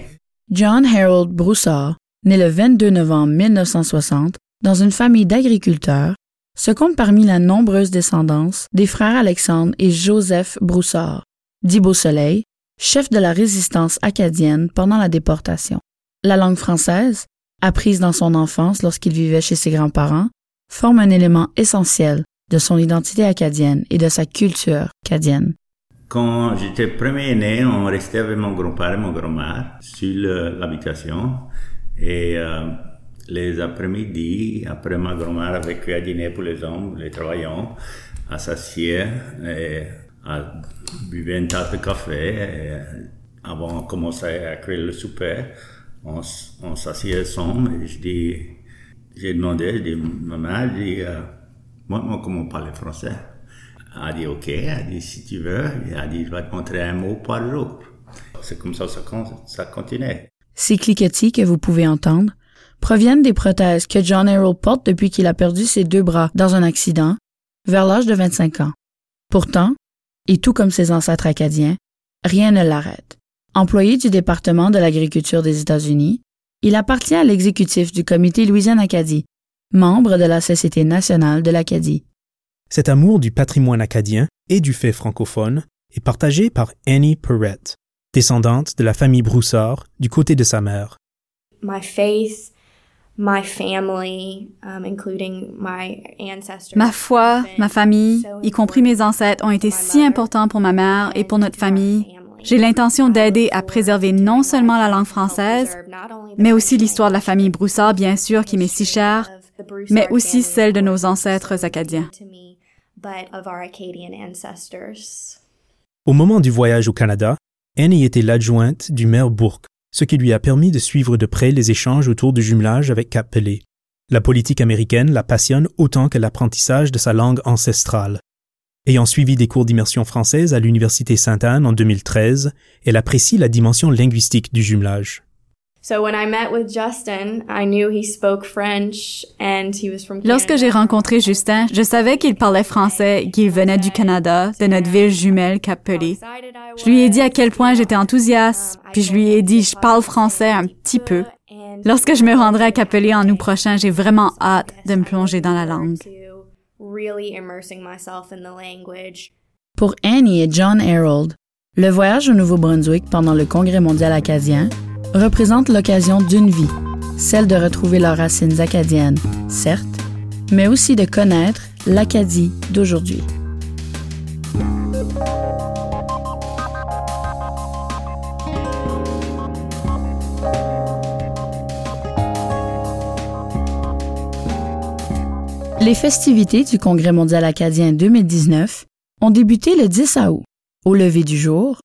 Speaker 4: John Harold Broussard, né le 22 novembre 1960 dans une famille d'agriculteurs, se compte parmi la nombreuse descendance des frères Alexandre et Joseph Broussard, dit Beau Soleil, chef de la résistance acadienne pendant la déportation. La langue française, apprise dans son enfance lorsqu'il vivait chez ses grands-parents, forme un élément essentiel de son identité acadienne et de sa culture acadienne.
Speaker 15: Quand j'étais premier né, on restait avec mon grand-père et mon grand-mère sur l'habitation. Et euh, les après-midi, après ma grand-mère avait cuit à dîner pour les hommes, les travaillants, à s'assied et à buvait une tasse de café. Et avant de commencer à cuire le souper, on, on s'assied ensemble et je dis, j'ai demandé, je dis, maman, je dis, euh, moi, moi, comment parler français? Elle a dit, OK. Elle a dit, si tu veux. Elle a dit, je vais te montrer un mot par jour. C'est comme ça, ça, ça continue.
Speaker 4: Ces cliquetis que vous pouvez entendre proviennent des prothèses que John Harold porte depuis qu'il a perdu ses deux bras dans un accident vers l'âge de 25 ans. Pourtant, et tout comme ses ancêtres acadiens, rien ne l'arrête. Employé du département de l'agriculture des États-Unis, il appartient à l'exécutif du comité Louisiane-Acadie, membre de la Société nationale de l'Acadie.
Speaker 1: Cet amour du patrimoine acadien et du fait francophone est partagé par Annie Perrette, descendante de la famille Broussard du côté de sa mère.
Speaker 16: my faith, my family, um, including my ancestors.
Speaker 17: Ma foi, ma famille, y compris mes ancêtres, ont été si importants pour ma mère et pour notre famille. J'ai l'intention d'aider à préserver non seulement la langue française, mais aussi l'histoire de la famille Broussard, bien sûr, qui m'est si chère, mais aussi celle de nos ancêtres acadiens.
Speaker 16: to me, but of our Acadian ancestors.
Speaker 1: Au moment du voyage au Canada, Annie était l'adjointe du maire Bourque, ce qui lui a permis de suivre de près les échanges autour du jumelage avec Cap Pelé. La politique américaine la passionne autant que l'apprentissage de sa langue ancestrale. Ayant suivi des cours d'immersion française à l'Université Sainte-Anne en 2013, elle apprécie la dimension linguistique du jumelage.
Speaker 17: Lorsque j'ai rencontré Justin, je savais qu'il parlait français, qu'il venait du Canada, de notre ville jumelle Cap-Pelé. Je lui ai dit à quel point j'étais enthousiaste, puis je lui ai dit je parle français un petit peu. Lorsque je me rendrai à Cap-Pelé en août prochain, j'ai vraiment hâte de me plonger dans la langue.
Speaker 4: Pour Annie et John Harold, le voyage au Nouveau-Brunswick pendant le Congrès mondial acadien représente l'occasion d'une vie, celle de retrouver leurs racines acadiennes, certes, mais aussi de connaître l'Acadie d'aujourd'hui. Les festivités du Congrès mondial acadien 2019 ont débuté le 10 août, au lever du jour,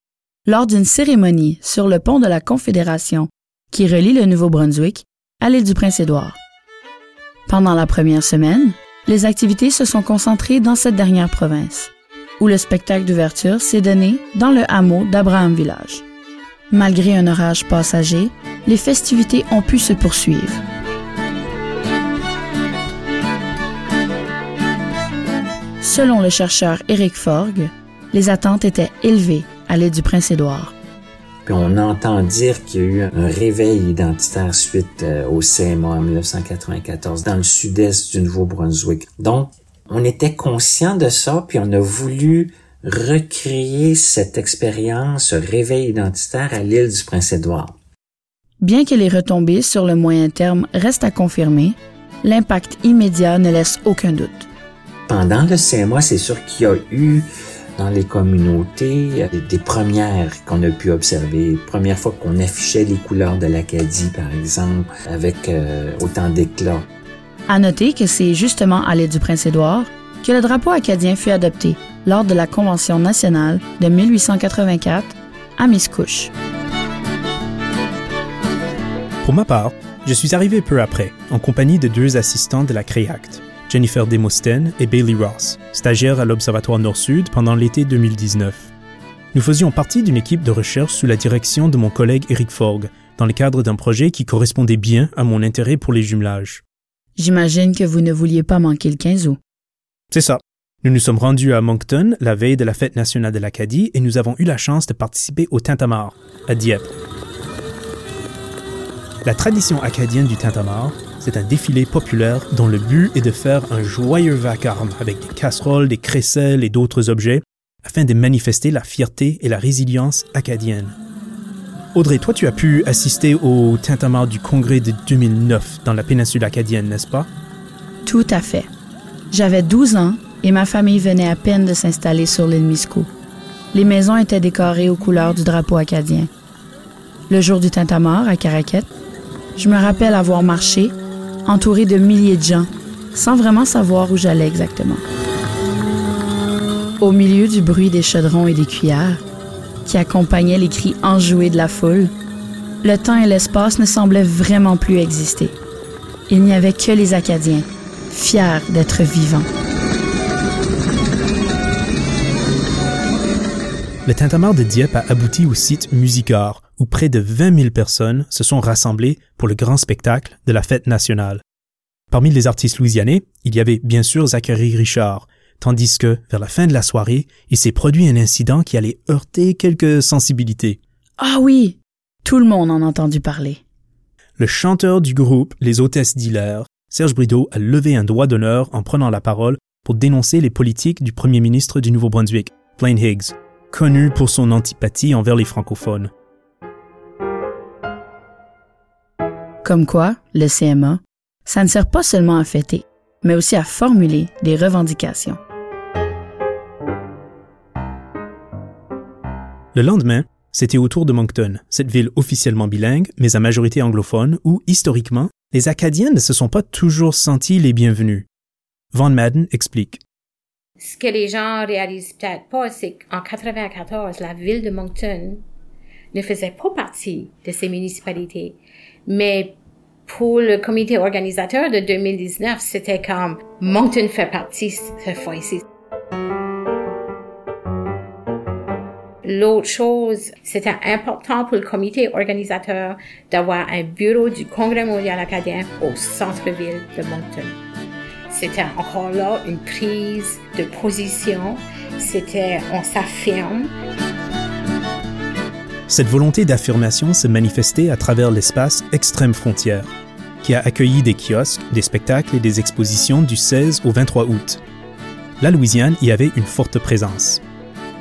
Speaker 4: lors d'une cérémonie sur le pont de la Confédération qui relie le Nouveau-Brunswick à l'île du Prince-Édouard. Pendant la première semaine, les activités se sont concentrées dans cette dernière province, où le spectacle d'ouverture s'est donné dans le hameau d'Abraham Village. Malgré un orage passager, les festivités ont pu se poursuivre. Selon le chercheur Eric Forgue, les attentes étaient élevées à l'île du Prince-Édouard.
Speaker 11: Puis on entend dire qu'il y a eu un réveil identitaire suite euh, au CMA en 1994 dans le sud-est du Nouveau-Brunswick. Donc, on était conscient de ça, puis on a voulu recréer cette expérience, ce réveil identitaire à l'île du Prince-Édouard.
Speaker 4: Bien que les retombées sur le moyen terme restent à confirmer, l'impact immédiat ne laisse aucun doute.
Speaker 11: Pendant le CMA, c'est sûr qu'il y a eu dans les communautés des premières qu'on a pu observer. Première fois qu'on affichait les couleurs de l'Acadie, par exemple, avec euh, autant d'éclat.
Speaker 4: À noter que c'est justement à l'île du Prince-Édouard que le drapeau acadien fut adopté lors de la Convention nationale de 1884 à Miscouche.
Speaker 1: Pour ma part, je suis arrivé peu après, en compagnie de deux assistants de la CREACT, Jennifer Demosthène et Bailey Ross, stagiaires à l'Observatoire Nord-Sud pendant l'été 2019. Nous faisions partie d'une équipe de recherche sous la direction de mon collègue Eric Forg, dans le cadre d'un projet qui correspondait bien à mon intérêt pour les jumelages.
Speaker 4: J'imagine que vous ne vouliez pas manquer le 15 août.
Speaker 1: C'est ça. Nous nous sommes rendus à Moncton la veille de la fête nationale de l'Acadie et nous avons eu la chance de participer au Tintamarre, à Dieppe. La tradition acadienne du Tintamarre, c'est un défilé populaire dont le but est de faire un joyeux vacarme avec des casseroles, des crécelles et d'autres objets afin de manifester la fierté et la résilience acadienne. Audrey, toi tu as pu assister au Tintamarre du Congrès de 2009 dans la péninsule acadienne, n'est-ce pas?
Speaker 4: Tout à fait. J'avais 12 ans et ma famille venait à peine de s'installer sur l'île Miscou. Les maisons étaient décorées aux couleurs du drapeau acadien. Le jour du Tintamarre à Caraquette, je me rappelle avoir marché, entouré de milliers de gens, sans vraiment savoir où j'allais exactement. Au milieu du bruit des chaudrons et des cuillères, qui accompagnaient les cris enjoués de la foule, le temps et l'espace ne semblaient vraiment plus exister. Il n'y avait que les Acadiens, fiers d'être vivants.
Speaker 1: Le Tintamarre de Dieppe a abouti au site Musicard, où près de 20 000 personnes se sont rassemblées pour le grand spectacle de la fête nationale. Parmi les artistes louisianais, il y avait bien sûr Zachary Richard, tandis que, vers la fin de la soirée, il s'est produit un incident qui allait heurter quelques sensibilités.
Speaker 4: Ah oui, tout le monde en a entendu parler.
Speaker 1: Le chanteur du groupe Les Hôtesses d'Hilaire, Serge Brideau, a levé un doigt d'honneur en prenant la parole pour dénoncer les politiques du premier ministre du Nouveau-Brunswick, Blaine Higgs, connu pour son antipathie envers les francophones.
Speaker 4: Comme quoi, le CMA, ça ne sert pas seulement à fêter, mais aussi à formuler des revendications.
Speaker 1: Le lendemain, c'était au tour de Moncton, cette ville officiellement bilingue, mais à majorité anglophone, où, historiquement, les Acadiens ne se sont pas toujours sentis les bienvenus. Van Madden explique.
Speaker 7: Ce que les gens réalisent peut-être pas, c'est qu'en 94, la ville de Moncton ne faisait pas partie de ces municipalités. Mais pour le comité organisateur de 2019, c'était comme Moncton fait partie cette fois-ci. L'autre chose, c'était important pour le comité organisateur d'avoir un bureau du Congrès mondial acadien au centre-ville de Moncton. C'était encore là une prise de position. C'était, on s'affirme.
Speaker 1: Cette volonté d'affirmation se manifestait à travers l'espace Extrême Frontière, qui a accueilli des kiosques, des spectacles et des expositions du 16 au 23 août. La Louisiane y avait une forte présence.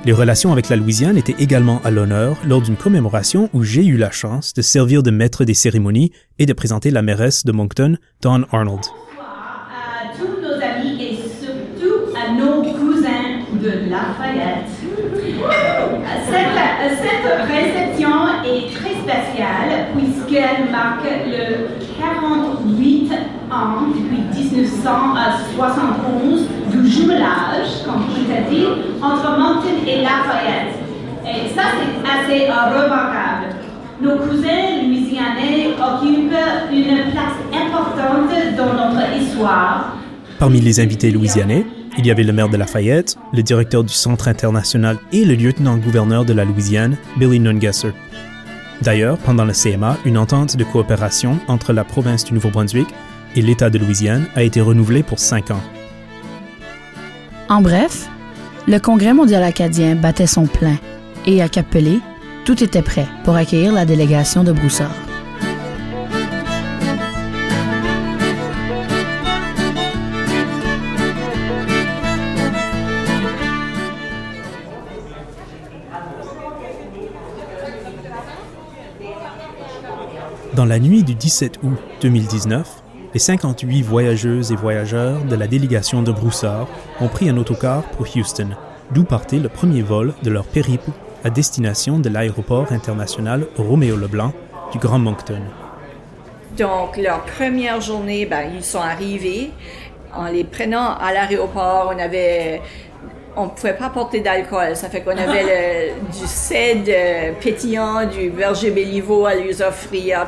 Speaker 1: Les relations avec la Louisiane étaient également à l'honneur lors d'une commémoration où j'ai eu la chance de servir de maître des cérémonies et de présenter la mairesse de Moncton, Dawn Arnold.
Speaker 18: À tous nos amis et surtout à nos cousins de Lafayette. Cette, cette réception est très spéciale puisqu'elle marque le 48 ans depuis 1971 du jumelage, comme je vous ai dit, entre Moncton et Lafayette. Et ça, c'est assez euh, remarquable. Nos cousins louisianais occupent une place importante dans notre histoire.
Speaker 1: Parmi les invités louisianais, il y avait le maire de Lafayette, le directeur du Centre international et le lieutenant-gouverneur de la Louisiane, Billy Nungesser. D'ailleurs, pendant le CMA, une entente de coopération entre la province du Nouveau-Brunswick et l'État de Louisiane a été renouvelée pour cinq ans.
Speaker 4: En bref, le Congrès mondial acadien battait son plein et à Capelé, tout était prêt pour accueillir la délégation de Broussard.
Speaker 1: Dans la nuit du 17 août 2019, les 58 voyageuses et voyageurs de la délégation de Broussard ont pris un autocar pour Houston, d'où partait le premier vol de leur périple à destination de l'aéroport international Roméo Leblanc du Grand Moncton.
Speaker 14: Donc, leur première journée, ben, ils sont arrivés. En les prenant à l'aéroport, on avait on pouvait pas porter d'alcool. Ça fait qu'on avait le, du cèdre pétillant, du verger Béliveau à les offrir.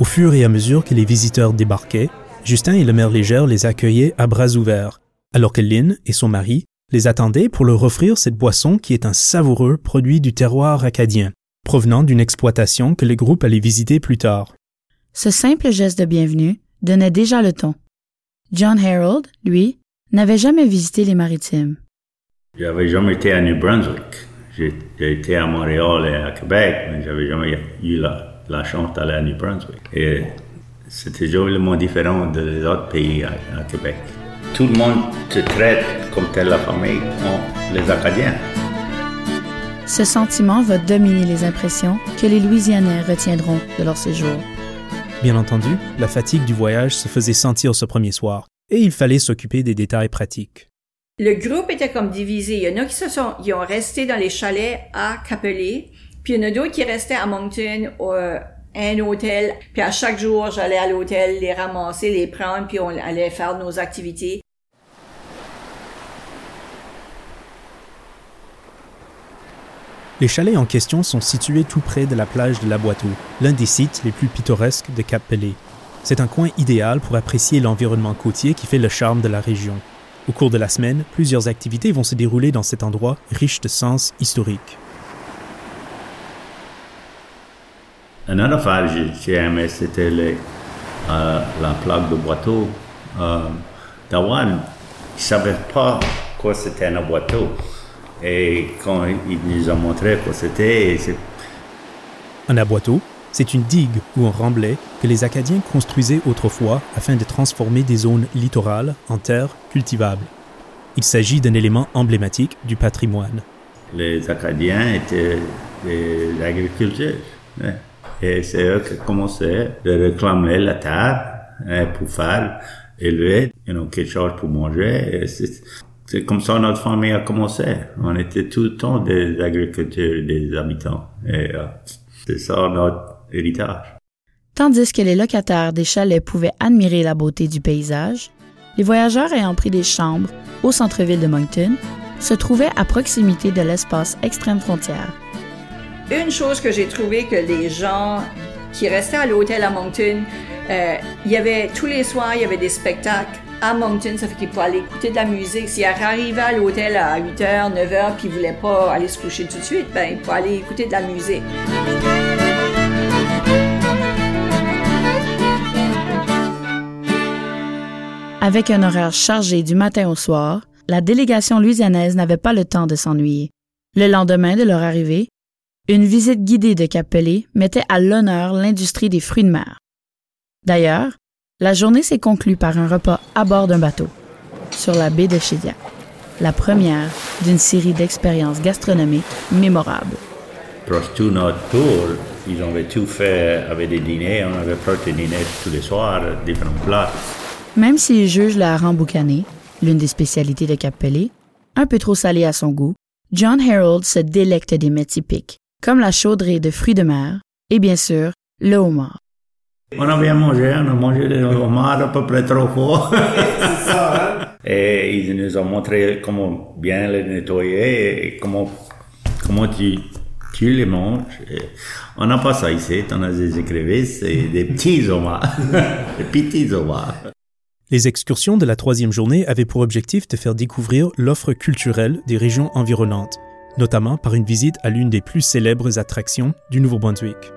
Speaker 1: Au fur et à mesure que les visiteurs débarquaient, Justin et le maire Légère les accueillaient à bras ouverts, alors que Lynn et son mari les attendaient pour leur offrir cette boisson qui est un savoureux produit du terroir acadien, provenant d'une exploitation que le groupe allait visiter plus tard.
Speaker 4: Ce simple geste de bienvenue donnait déjà le ton. John Harold, lui, n'avait jamais visité les maritimes.
Speaker 15: J'avais jamais été à New Brunswick. J'ai j'ai été à Montréal et à Québec, mais j'avais jamais eu la, la chance d'aller à New Brunswick. Et c'était drôlement différent des autres pays à, à Québec. Tout le monde te traite comme telle la famille, on- les Acadiens.
Speaker 4: Ce sentiment va dominer les impressions que les Louisianais retiendront de leur séjour.
Speaker 1: Bien entendu, la fatigue du voyage se faisait sentir ce premier soir, et il fallait s'occuper des détails pratiques.
Speaker 14: Le groupe était comme divisé. Il y en a qui se sont, ils ont resté dans les chalets à Capelé, puis il y en a d'autres qui restaient à Moncton, un hôtel. Puis à chaque jour, j'allais à l'hôtel les ramasser, les prendre, puis on allait faire nos activités.
Speaker 1: Les chalets en question sont situés tout près de la plage de la Boiteau, l'un des sites les plus pittoresques de Cap Pelé. C'est un coin idéal pour apprécier l'environnement côtier qui fait le charme de la région. Au cours de la semaine, plusieurs activités vont se dérouler dans cet endroit riche de sens historique.
Speaker 15: Une autre affaire que j'ai- aimé, c'était euh, la plaque de Boiteau. Euh, Dawan, il ne savait pas quoi c'était un boiteau. Et quand il nous a montré quoi c'était,
Speaker 1: Un aboiteau, c'est une digue ou un remblai que les Acadiens construisaient autrefois afin de transformer des zones littorales en terres cultivables. Il s'agit d'un élément emblématique du patrimoine.
Speaker 15: les Acadiens étaient des agriculteurs. Et c'est eux qui commençaient de réclamer la terre hein, pour faire élever you know, quelque chose pour manger. C'est comme ça notre famille a commencé. On était tout le temps des agriculteurs, des habitants. Et euh, c'est ça notre héritage.
Speaker 4: Tandis que les locataires des chalets pouvaient admirer la beauté du paysage, les voyageurs ayant pris des chambres au centre-ville de Moncton se trouvaient à proximité de l'espace extrême frontière.
Speaker 14: Une chose que j'ai trouvé que les gens qui restaient à l'hôtel à Moncton, euh, il y avait tous les soirs, il y avait des spectacles à Moncton, ça fait qu'ils pouvaient aller écouter de la musique. S'ils arrivaient à l'hôtel à 8h, 9h, puis ils voulaient pas aller se coucher tout de suite, ben, ils pouvaient aller écouter de la musique.
Speaker 4: Avec un horaire chargé du matin au soir, la délégation louisianaise n'avait pas le temps de s'ennuyer. Le lendemain de leur arrivée, une visite guidée de Capelé mettait à l'honneur l'industrie des fruits de mer. D'ailleurs, la journée s'est conclue par un repas à bord d'un bateau, sur la baie de Chédiac, la première d'une série d'expériences gastronomiques mémorables.
Speaker 15: Pour tout notre tour, ils avaient tout fait avec des dîners. On avait fait des dîners tous les soirs, différents plats.
Speaker 4: Même s'il juge le hareng boucané, l'une des spécialités de Cap-Pelé, un peu trop salé à son goût, John Harold se délecte des mets typiques, comme la chaudrée de fruits de mer et bien sûr le homard.
Speaker 15: On a bien mangé, on a mangé le homard à peu près trois fois. Et ils nous ont montré comment bien les nettoyer et comment, comment tu, tu les manges. Et on n'a pas ça ici, on a des écrevisses et des petits homards. des petits homards.
Speaker 1: Les excursions de la troisième journée avaient pour objectif de faire découvrir l'offre culturelle des régions environnantes, notamment par une visite à l'une des plus célèbres attractions du Nouveau-Brunswick.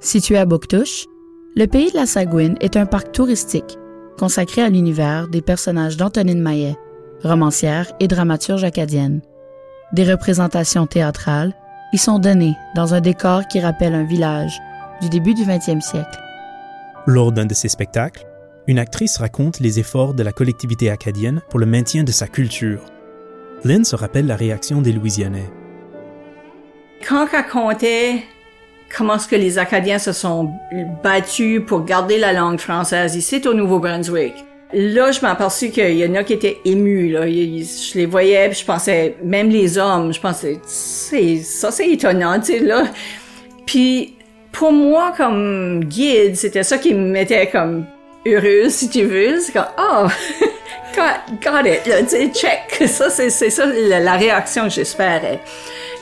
Speaker 4: Situé à Bouctouche, le pays de la Sagouine est un parc touristique consacré à l'univers des personnages d'Antonine Maillet, romancière et dramaturge acadienne. Des représentations théâtrales y sont données dans un décor qui rappelle un village du début du 20e siècle.
Speaker 1: Lors d'un de ces spectacles, une actrice raconte les efforts de la collectivité acadienne pour le maintien de sa culture. Lynn se rappelle la réaction des Louisianais.
Speaker 14: quand elle comptait comment est-ce que les Acadiens se sont battus pour garder la langue française ici au Nouveau-Brunswick, là, je m'aperçus qu'il y en a qui étaient émus. Là. Je les voyais, je pensais, même les hommes, je pensais, c'est ça, c'est étonnant, tu sais là. Puis pour moi, comme guide, c'était ça qui me mettait comme heureuse, si tu veux. C'est comme, oh, got, it, check. Ça, c'est ça la, réaction j'espérais.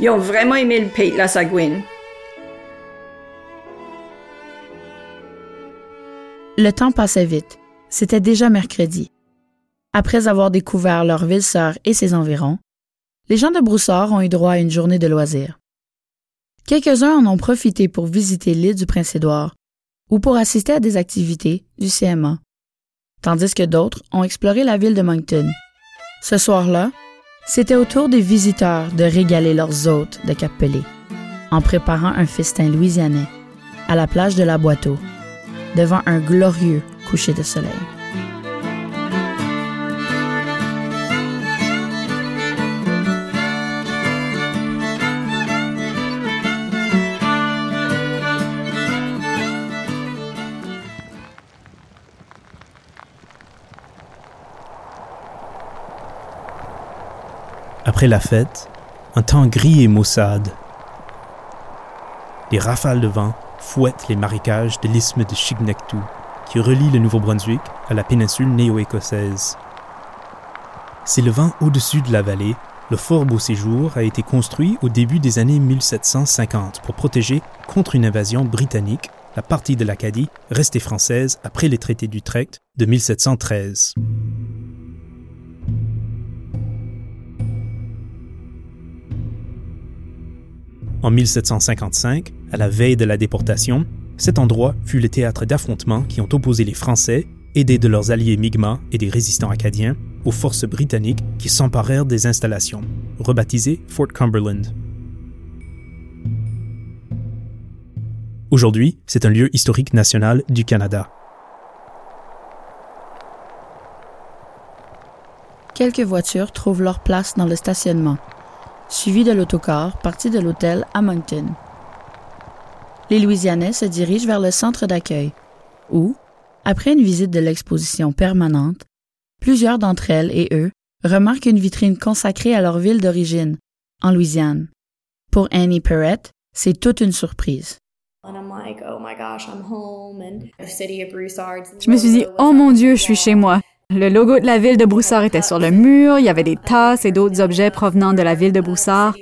Speaker 14: Ils ont vraiment aimé le pays la Sagouine.
Speaker 4: Le temps passait vite. C'était déjà mercredi. Après avoir découvert leur ville-sœur et ses environs, les gens de Broussard ont eu droit à une journée de loisirs. Quelques-uns en ont profité pour visiter l'île du Prince-Édouard ou pour assister à des activités du CMA, tandis que d'autres ont exploré la ville de Moncton. Ce soir-là, c'était au tour des visiteurs de régaler leurs hôtes de cap en préparant un festin louisianais à la plage de la Boiteau, devant un glorieux coucher de soleil.
Speaker 1: Après la fête, un temps gris et maussade. Les rafales de vent fouettent les marécages de l'isthme de Chignectou, qui relie le Nouveau-Brunswick à la péninsule néo-écossaise. S'élevant au-dessus de la vallée, le fort Beau Séjour a été construit au début des années 1750 pour protéger contre une invasion britannique la partie de l'Acadie restée française après les traités d'Utrecht de 1713. En 1755, à la veille de la déportation, cet endroit fut le théâtre d'affrontements qui ont opposé les Français, aidés de leurs alliés Mi'kmaq et des résistants acadiens, aux forces britanniques qui s'emparèrent des installations, rebaptisées Fort Cumberland. Aujourd'hui, c'est un lieu historique national du Canada.
Speaker 4: Quelques voitures trouvent leur place dans le stationnement, suivi de l'autocar parti de l'hôtel à Moncton. Les Louisianais se dirigent vers le centre d'accueil, où, après une visite de l'exposition permanente, plusieurs d'entre elles et eux remarquent une vitrine consacrée à leur ville d'origine, en Louisiane. Pour Annie Perrett, c'est toute une surprise.
Speaker 17: Je me suis dit, oh mon Dieu, je suis chez moi. Le logo de la ville de Broussard était sur le mur, il y avait des tasses et d'autres objets provenant de la ville de Broussard.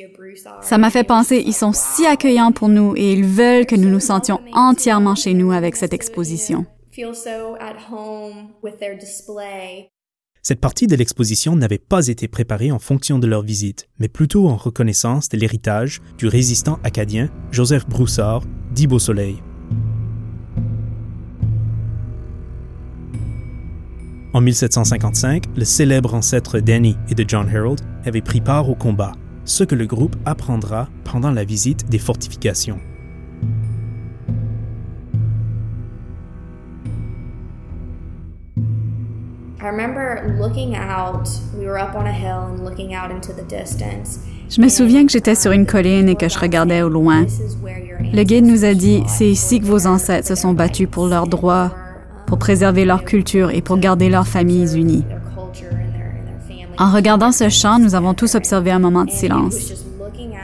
Speaker 17: Ça m'a fait penser, ils sont si accueillants pour nous et ils veulent que nous nous sentions entièrement chez nous avec cette exposition.
Speaker 1: Cette partie de l'exposition n'avait pas été préparée en fonction de leur visite, mais plutôt en reconnaissance de l'héritage du résistant acadien Joseph Broussard, dit Beau Soleil. En 1755, le célèbre ancêtre d'Annie et de John Harold avait pris part au combat, ce que le groupe apprendra pendant la visite des fortifications.
Speaker 17: Je me souviens que j'étais sur une colline et que je regardais au loin. Le guide nous a dit, c'est ici que vos ancêtres se sont battus pour leurs droits, pour préserver leur culture et pour garder leurs familles unies. En regardant ce champ, nous avons tous observé un moment de silence.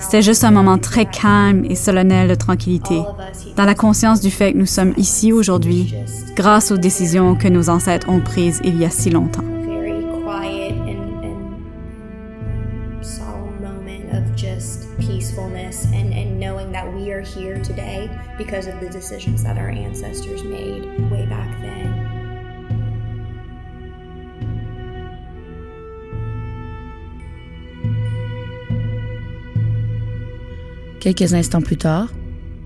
Speaker 17: C'était juste un moment très calme et solennel de tranquillité, dans la conscience du fait que nous sommes ici aujourd'hui grâce aux décisions que nos ancêtres ont prises il y a si longtemps.
Speaker 19: Because of the decisions that our ancestors made way back then.
Speaker 4: Quelques instants plus tard,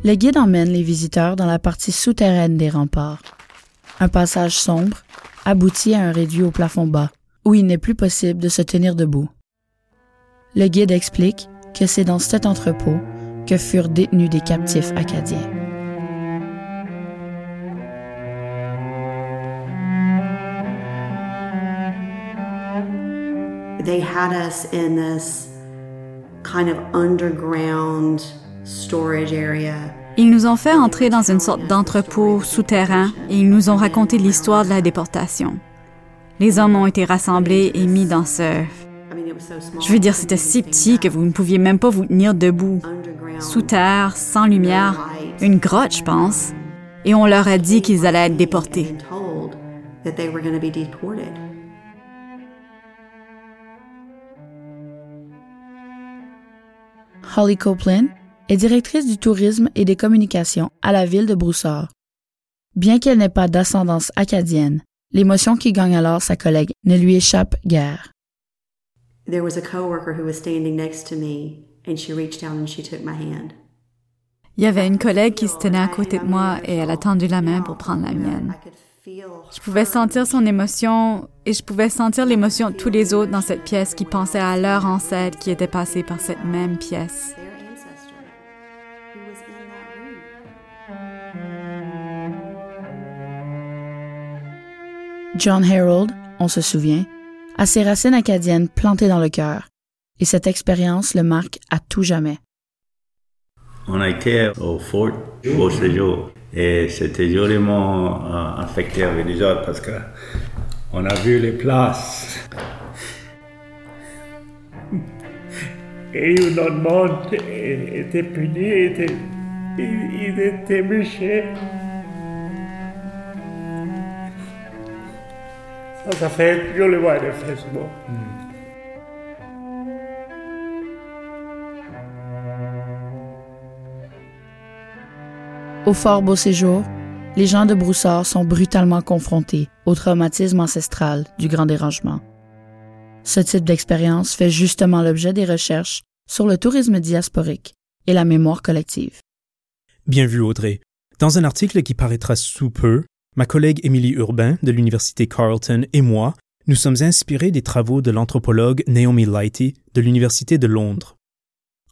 Speaker 4: le guide emmène les visiteurs dans la partie souterraine des remparts. Un passage sombre aboutit à un réduit au plafond bas, où il n'est plus possible de se tenir debout. Le guide explique que c'est dans cet entrepôt que furent détenus des captifs acadiens.
Speaker 20: They had us in this kind of underground storage area.
Speaker 17: Ils nous ont fait entrer dans une sorte d'entrepôt souterrain et ils nous ont raconté l'histoire de la déportation. Les hommes ont été rassemblés et mis dans ce... Je veux dire, c'était si petit que vous ne pouviez même pas vous tenir debout. Sous terre, sans lumière, une grotte, je pense. Et on leur a dit qu'ils allaient être déportés.
Speaker 20: told that they were going to be deported.
Speaker 4: Holly Copeland est directrice du tourisme et des communications à la ville de Broussard. Bien qu'elle n'ait pas d'ascendance acadienne, l'émotion qui gagne alors sa collègue ne lui échappe guère.
Speaker 20: There was a coworker who was standing next to me, and she reached down and she took my hand.
Speaker 17: Il y avait une collègue qui se tenait à côté de moi et elle a tendu la main pour prendre la mienne. Je pouvais sentir son émotion et je pouvais sentir l'émotion de tous les autres dans cette pièce qui pensaient à leur ancêtre qui était passé par cette même pièce.
Speaker 4: John Harold, on se souvient, a ses racines acadiennes plantées dans le cœur, et cette expérience le marque à tout jamais.
Speaker 15: On a été au fort au séjour et c'était joliment euh, affecté avec les autres parce que on a vu les places.
Speaker 9: Et notre monde était puni, était, il, il était méchant.
Speaker 4: Au fort Beau Séjour, les gens de Broussard sont brutalement confrontés au traumatisme ancestral du grand dérangement. Ce type d'expérience fait justement l'objet des recherches sur le tourisme diasporique et la mémoire collective.
Speaker 1: Bien vu, Audrey. Dans un article qui paraîtra sous peu, ma collègue Émilie Urbain de l'Université Carleton et moi nous sommes inspirés des travaux de l'anthropologue Naomi Lighty de l'Université de Londres.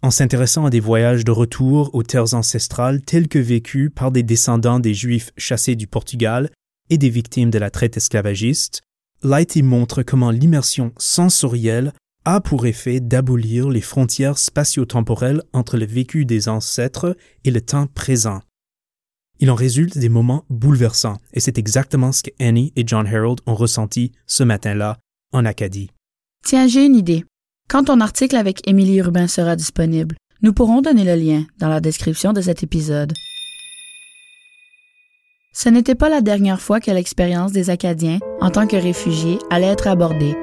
Speaker 1: En s'intéressant à des voyages de retour aux terres ancestrales tels que vécus par des descendants des Juifs chassés du Portugal et des victimes de la traite esclavagiste, Lighty montre comment l'immersion sensorielle a pour effet d'abolir les frontières spatio-temporelles entre le vécu des ancêtres et le temps présent. Il en résulte des moments bouleversants, et c'est exactement ce que Annie et John Harold ont ressenti ce matin-là en Acadie.
Speaker 4: Tiens, j'ai une idée. Quand ton article avec Émilie Urbain sera disponible, nous pourrons donner le lien dans la description de cet épisode. Ce n'était pas la dernière fois que l'expérience des Acadiens en tant que réfugiés allait être abordée.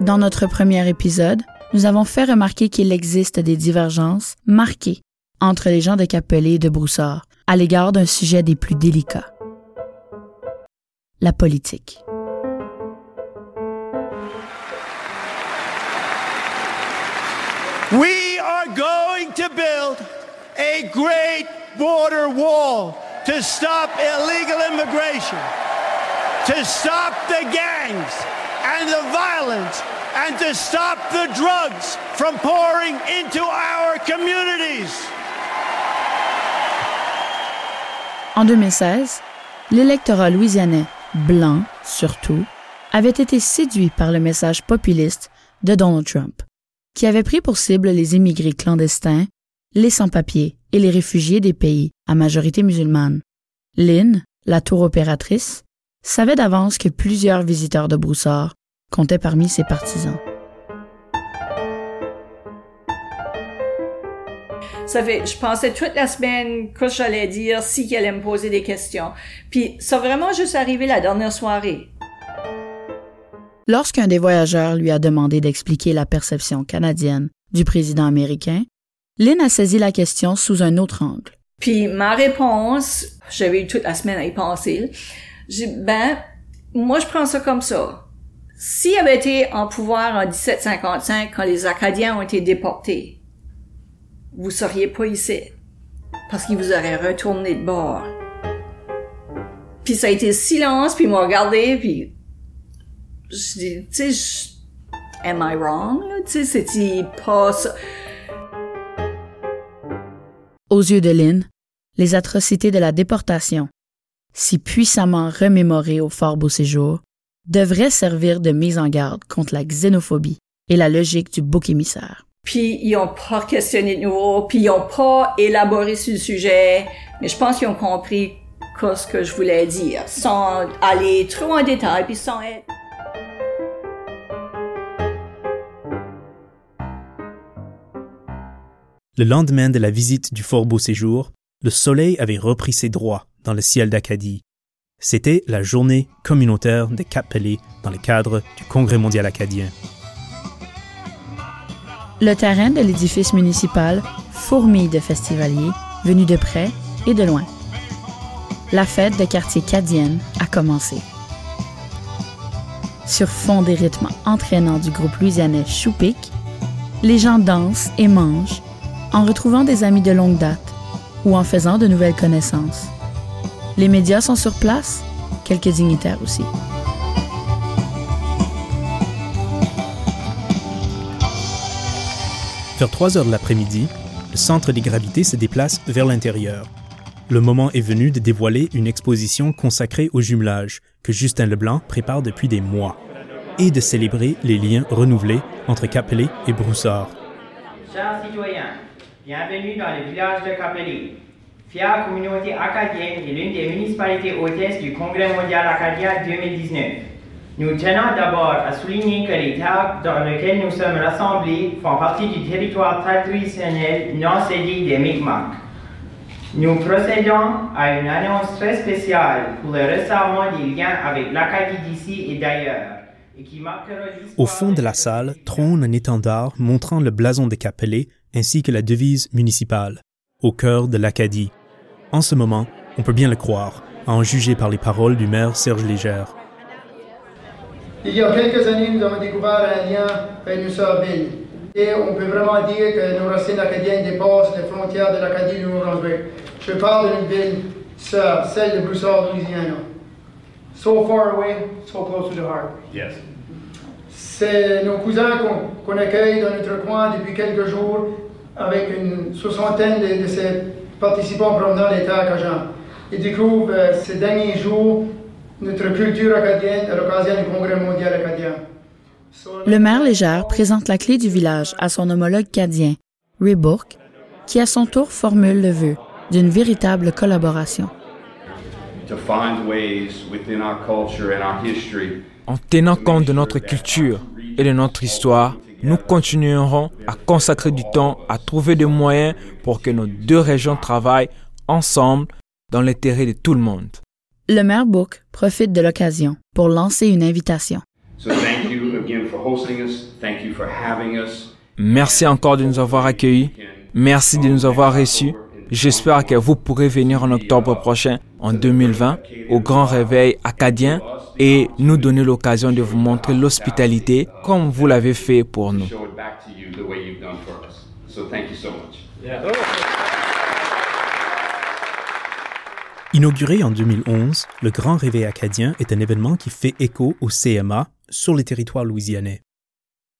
Speaker 4: Dans notre premier épisode, nous avons fait remarquer qu'il existe des divergences marquées entre les gens de Capelé et de Broussard à l'égard d'un sujet des plus délicats. La politique.
Speaker 21: We are going to build a great border wall to stop illegal immigration, to stop the gangs and the violence, and to stop the drugs from pouring into our communities.
Speaker 4: En 2016, l'électorat louisianais, blanc surtout, avait été séduit par le message populiste de Donald Trump, qui avait pris pour cible les immigrés clandestins, les sans-papiers et les réfugiés des pays à majorité musulmane. Lynn, la tour opératrice, savait d'avance que plusieurs visiteurs de Broussard comptaient parmi ses partisans.
Speaker 14: Ça fait, je pensais toute la semaine que j'allais dire si qu'elle allait me poser des questions. Puis ça a vraiment juste arrivé la dernière soirée.
Speaker 4: Lorsqu'un des voyageurs lui a demandé d'expliquer la perception canadienne du président américain, Lynn a saisi la question sous un autre angle.
Speaker 14: Puis ma réponse, j'avais eu toute la semaine à y penser. J'ai ben, moi je prends ça comme ça. S'il avait été en pouvoir en 1755 quand les Acadiens ont été déportés, vous seriez pas ici. Parce qu'il vous aurait retourné de bord. Puis ça a été silence, puis il m'a regardé, puis je dis, tu sais, am I wrong? Tu sais, c'est pas ça?
Speaker 4: Aux yeux de Lynn, les atrocités de la déportation, si puissamment remémorées au Fort Beau Séjour, devraient servir de mise en garde contre la xénophobie et la logique du bouc émissaire.
Speaker 14: Puis ils ont pas questionné de nouveau, puis ils ont pas élaboré sur le sujet, mais je pense qu'ils ont compris ce que je voulais dire, sans aller trop en détail, puis sans être...
Speaker 1: Le lendemain de la visite du Fort Beau Séjour, le soleil avait repris ses droits dans le ciel d'Acadie. C'était la journée communautaire des Cap Pelé dans le cadre du Congrès mondial acadien.
Speaker 4: Le terrain de l'édifice municipal fourmille de festivaliers venus de près et de loin. La fête de quartier cadienne a commencé. Sur fond des rythmes entraînants du groupe louisianais Choupic, les gens dansent et mangent en retrouvant des amis de longue date ou en faisant de nouvelles connaissances. Les médias sont sur place, quelques dignitaires aussi.
Speaker 1: Vers 3 heures de l'après-midi, le centre des gravités se déplace vers l'intérieur. Le moment est venu de dévoiler une exposition consacrée au jumelage que Justin Leblanc prépare depuis des mois et de célébrer les liens renouvelés entre Capelé et Broussard.
Speaker 2: Chers citoyens, bienvenue dans le village de Capelé. Fière communauté acadienne est l'une des municipalités hôtesses du Congrès mondial acadien 2019. Nous tenons d'abord à souligner que les terres dans lesquelles nous sommes rassemblés font partie du territoire traditionnel non cédé des Mi'kmaq. Nous procédons à une annonce très spéciale pour le resserrement des liens avec l'Acadie d'ici et d'ailleurs.
Speaker 1: Au fond de la salle trône un étendard montrant le blason des Capelé ainsi que la devise municipale, au cœur de l'Acadie. En ce moment, on peut bien le croire, à en juger par les paroles du maire Serge Légère.
Speaker 22: Il y a quelques années, nous avons découvert un lien avec villes. Et on peut vraiment dire que nos racines acadiennes dépassent les frontières de l'Acadie du Nouveau-Brunswick. Je parle d'une ville sœur, celle de Broussard, Louisiana. So far away, so close to the heart.
Speaker 9: Yes.
Speaker 22: C'est nos cousins qu'on accueille dans notre coin depuis quelques jours avec une soixantaine de, de ces participants promenant les terres cajuns. Ils découvrent euh, ces derniers jours notre culture acadienne à l'occasion du Congrès mondial acadien.
Speaker 4: Le maire Légère présente la clé du village à son homologue cadien, Ray Bourque, qui à son tour formule le vœu d'une véritable collaboration.
Speaker 23: to find ways within our culture and our history
Speaker 13: En tenant compte de notre culture et de notre histoire, nous continuerons à consacrer du temps à trouver des moyens pour que nos deux régions travaillent ensemble dans l'intérêt de tout le monde.
Speaker 4: Le maire Bourque profite de l'occasion pour lancer une invitation.
Speaker 23: So thank you again for hosting us. Thank you for having us.
Speaker 13: Merci encore de nous avoir accueillis. Merci de nous avoir reçus. J'espère que vous pourrez venir en octobre prochain, en 2020, au Grand Réveil acadien et nous donner l'occasion de vous montrer l'hospitalité comme vous l'avez fait pour nous.
Speaker 23: Show it back to you the way you've done for us. So thank you so much.
Speaker 1: Inauguré en 2011, le Grand Réveil acadien est un événement qui fait écho au CMA sur les territoires louisianais.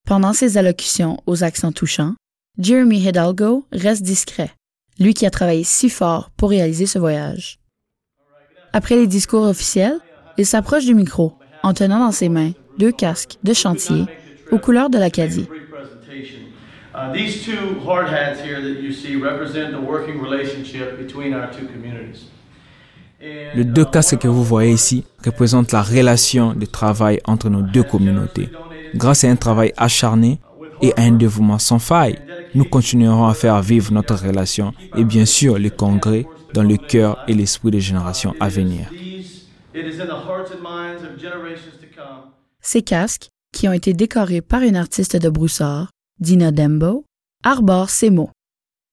Speaker 4: Pendant ses allocutions aux accents touchants, Jeremy Hidalgo reste discret, lui qui a travaillé si fort pour réaliser ce voyage. Après les discours officiels, il s'approche du micro en tenant dans ses mains deux casques de chantier aux couleurs de l'Acadie.
Speaker 24: These two hard hats here that you see represent the working relationship between our two communities.
Speaker 13: Les deux casques que vous voyez ici représentent la relation de travail entre nos deux communautés. Grâce à un travail acharné et à un dévouement sans faille, nous continuerons à faire vivre notre relation et bien sûr le congrès dans le cœur et l'esprit des générations à venir.
Speaker 4: Ces casques, qui ont été décorés par une artiste de Broussard, Dina Dembo, arborent ces mots.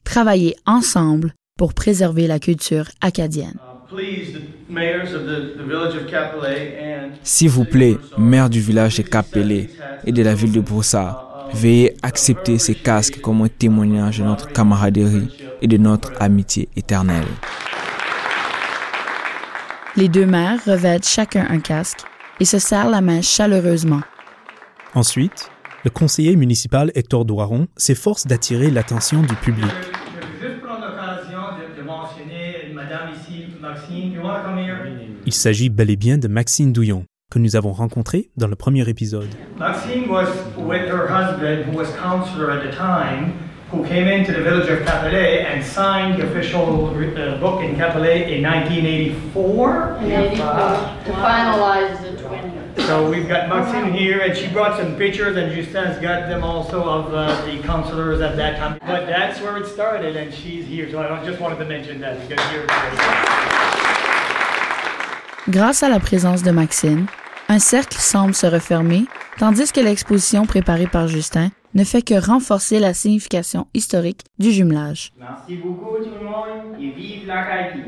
Speaker 4: Travailler ensemble pour préserver la culture acadienne.
Speaker 24: Please, the mayors of the, the village of Capelé and
Speaker 13: S'il vous plaît, maire du village de Capelé et de la ville de Broussard, veuillez accepter ces casques comme un témoignage de notre camaraderie et de notre amitié éternelle.
Speaker 4: Les deux maires revêtent chacun un casque et se serrent la main chaleureusement.
Speaker 1: Ensuite, le conseiller municipal Hector Doiron s'efforce d'attirer l'attention du public.
Speaker 2: Je veux juste prendre l'occasion de, de mentionner Madame ici, Maxine. You want to come here?
Speaker 1: Il s'agit bel et bien de Maxine Douillon, que nous avons rencontrée dans le premier épisode.
Speaker 24: Maxine was with her husband, who was counselor at the time, who came into the village of Capelé and signed the official uh, book in Capelé in 1984.
Speaker 14: To finalize the.
Speaker 24: So we've got Maxine here, and she brought some pictures, and Justin's got them also of uh, the counselors at that time. But that's where it started, and she's here. So I just wanted to mention that because you're.
Speaker 4: Grâce à la présence de Maxine, un cercle semble se refermer, tandis que l'exposition préparée par Justin ne fait que renforcer la signification historique du jumelage.
Speaker 2: Merci beaucoup tout le monde et vive l'Acadie.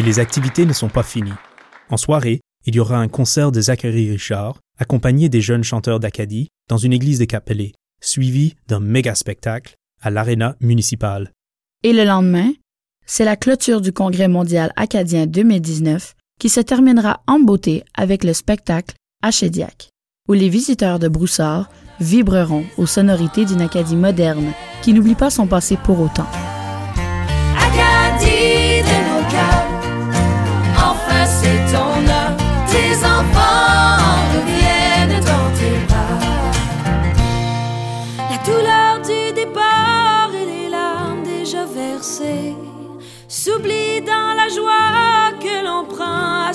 Speaker 1: Et les activités ne sont pas finies. En soirée, il y aura un concert de Zachary Richard, accompagné des jeunes chanteurs d'Acadie, dans une église de Capelé, suivi d'un méga spectacle à l'aréna municipale.
Speaker 4: Et le lendemain, c'est la clôture du Congrès mondial acadien 2019 qui se terminera en beauté avec le spectacle Achédiac, où les visiteurs de Broussard vibreront aux sonorités d'une Acadie moderne qui n'oublie pas son passé pour autant.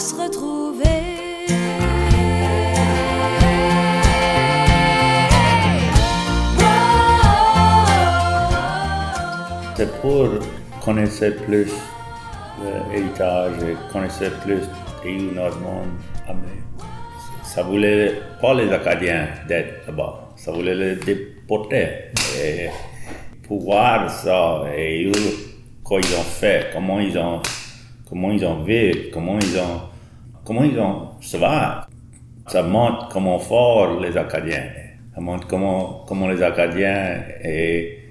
Speaker 25: C'est
Speaker 15: pour connaître plus l'héritage et connaître plus pays normand. Ça voulait pas les Acadiens d'être là-bas, ça voulait les déporter. Et pour voir ça et eux, quoi ils ont fait, comment ils ont, comment ils ont vécu, comment ils ont, comment ils ont va. Ça montre comment fort les Acadiens. Ça montre comment, comment les Acadiens et,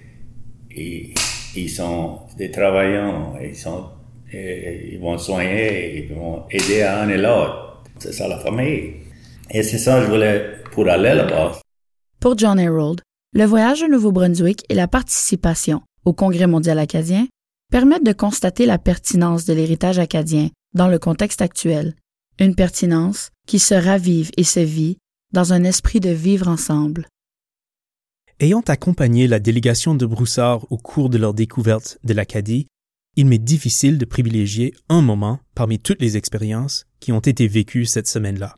Speaker 15: ils sont des travailleurs, ils sont, ils vont soigner, ils vont aider un et l'autre. C'est ça la famille. Et c'est ça que je voulais pour aller là-bas.
Speaker 4: Pour John Harold, le voyage au Nouveau-Brunswick et la participation au Congrès mondial acadien permettent de constater la pertinence de l'héritage acadien dans le contexte actuel, une pertinence qui se ravive et se vit dans un esprit de vivre ensemble.
Speaker 1: Ayant accompagné la délégation de Broussard au cours de leur découverte de l'Acadie, il m'est difficile de privilégier un moment parmi toutes les expériences qui ont été vécues cette semaine-là.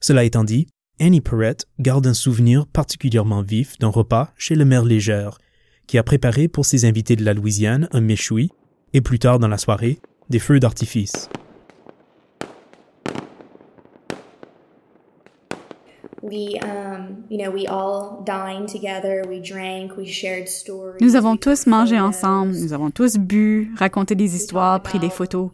Speaker 1: Cela étant dit, Annie Perrett garde un souvenir particulièrement vif d'un repas chez le maire Légère, qui a préparé pour ses invités de la Louisiane un méchoui et plus tard dans la soirée, des feux d'artifice.
Speaker 17: Nous avons tous mangé ensemble, nous avons tous bu, raconté des histoires, pris des photos.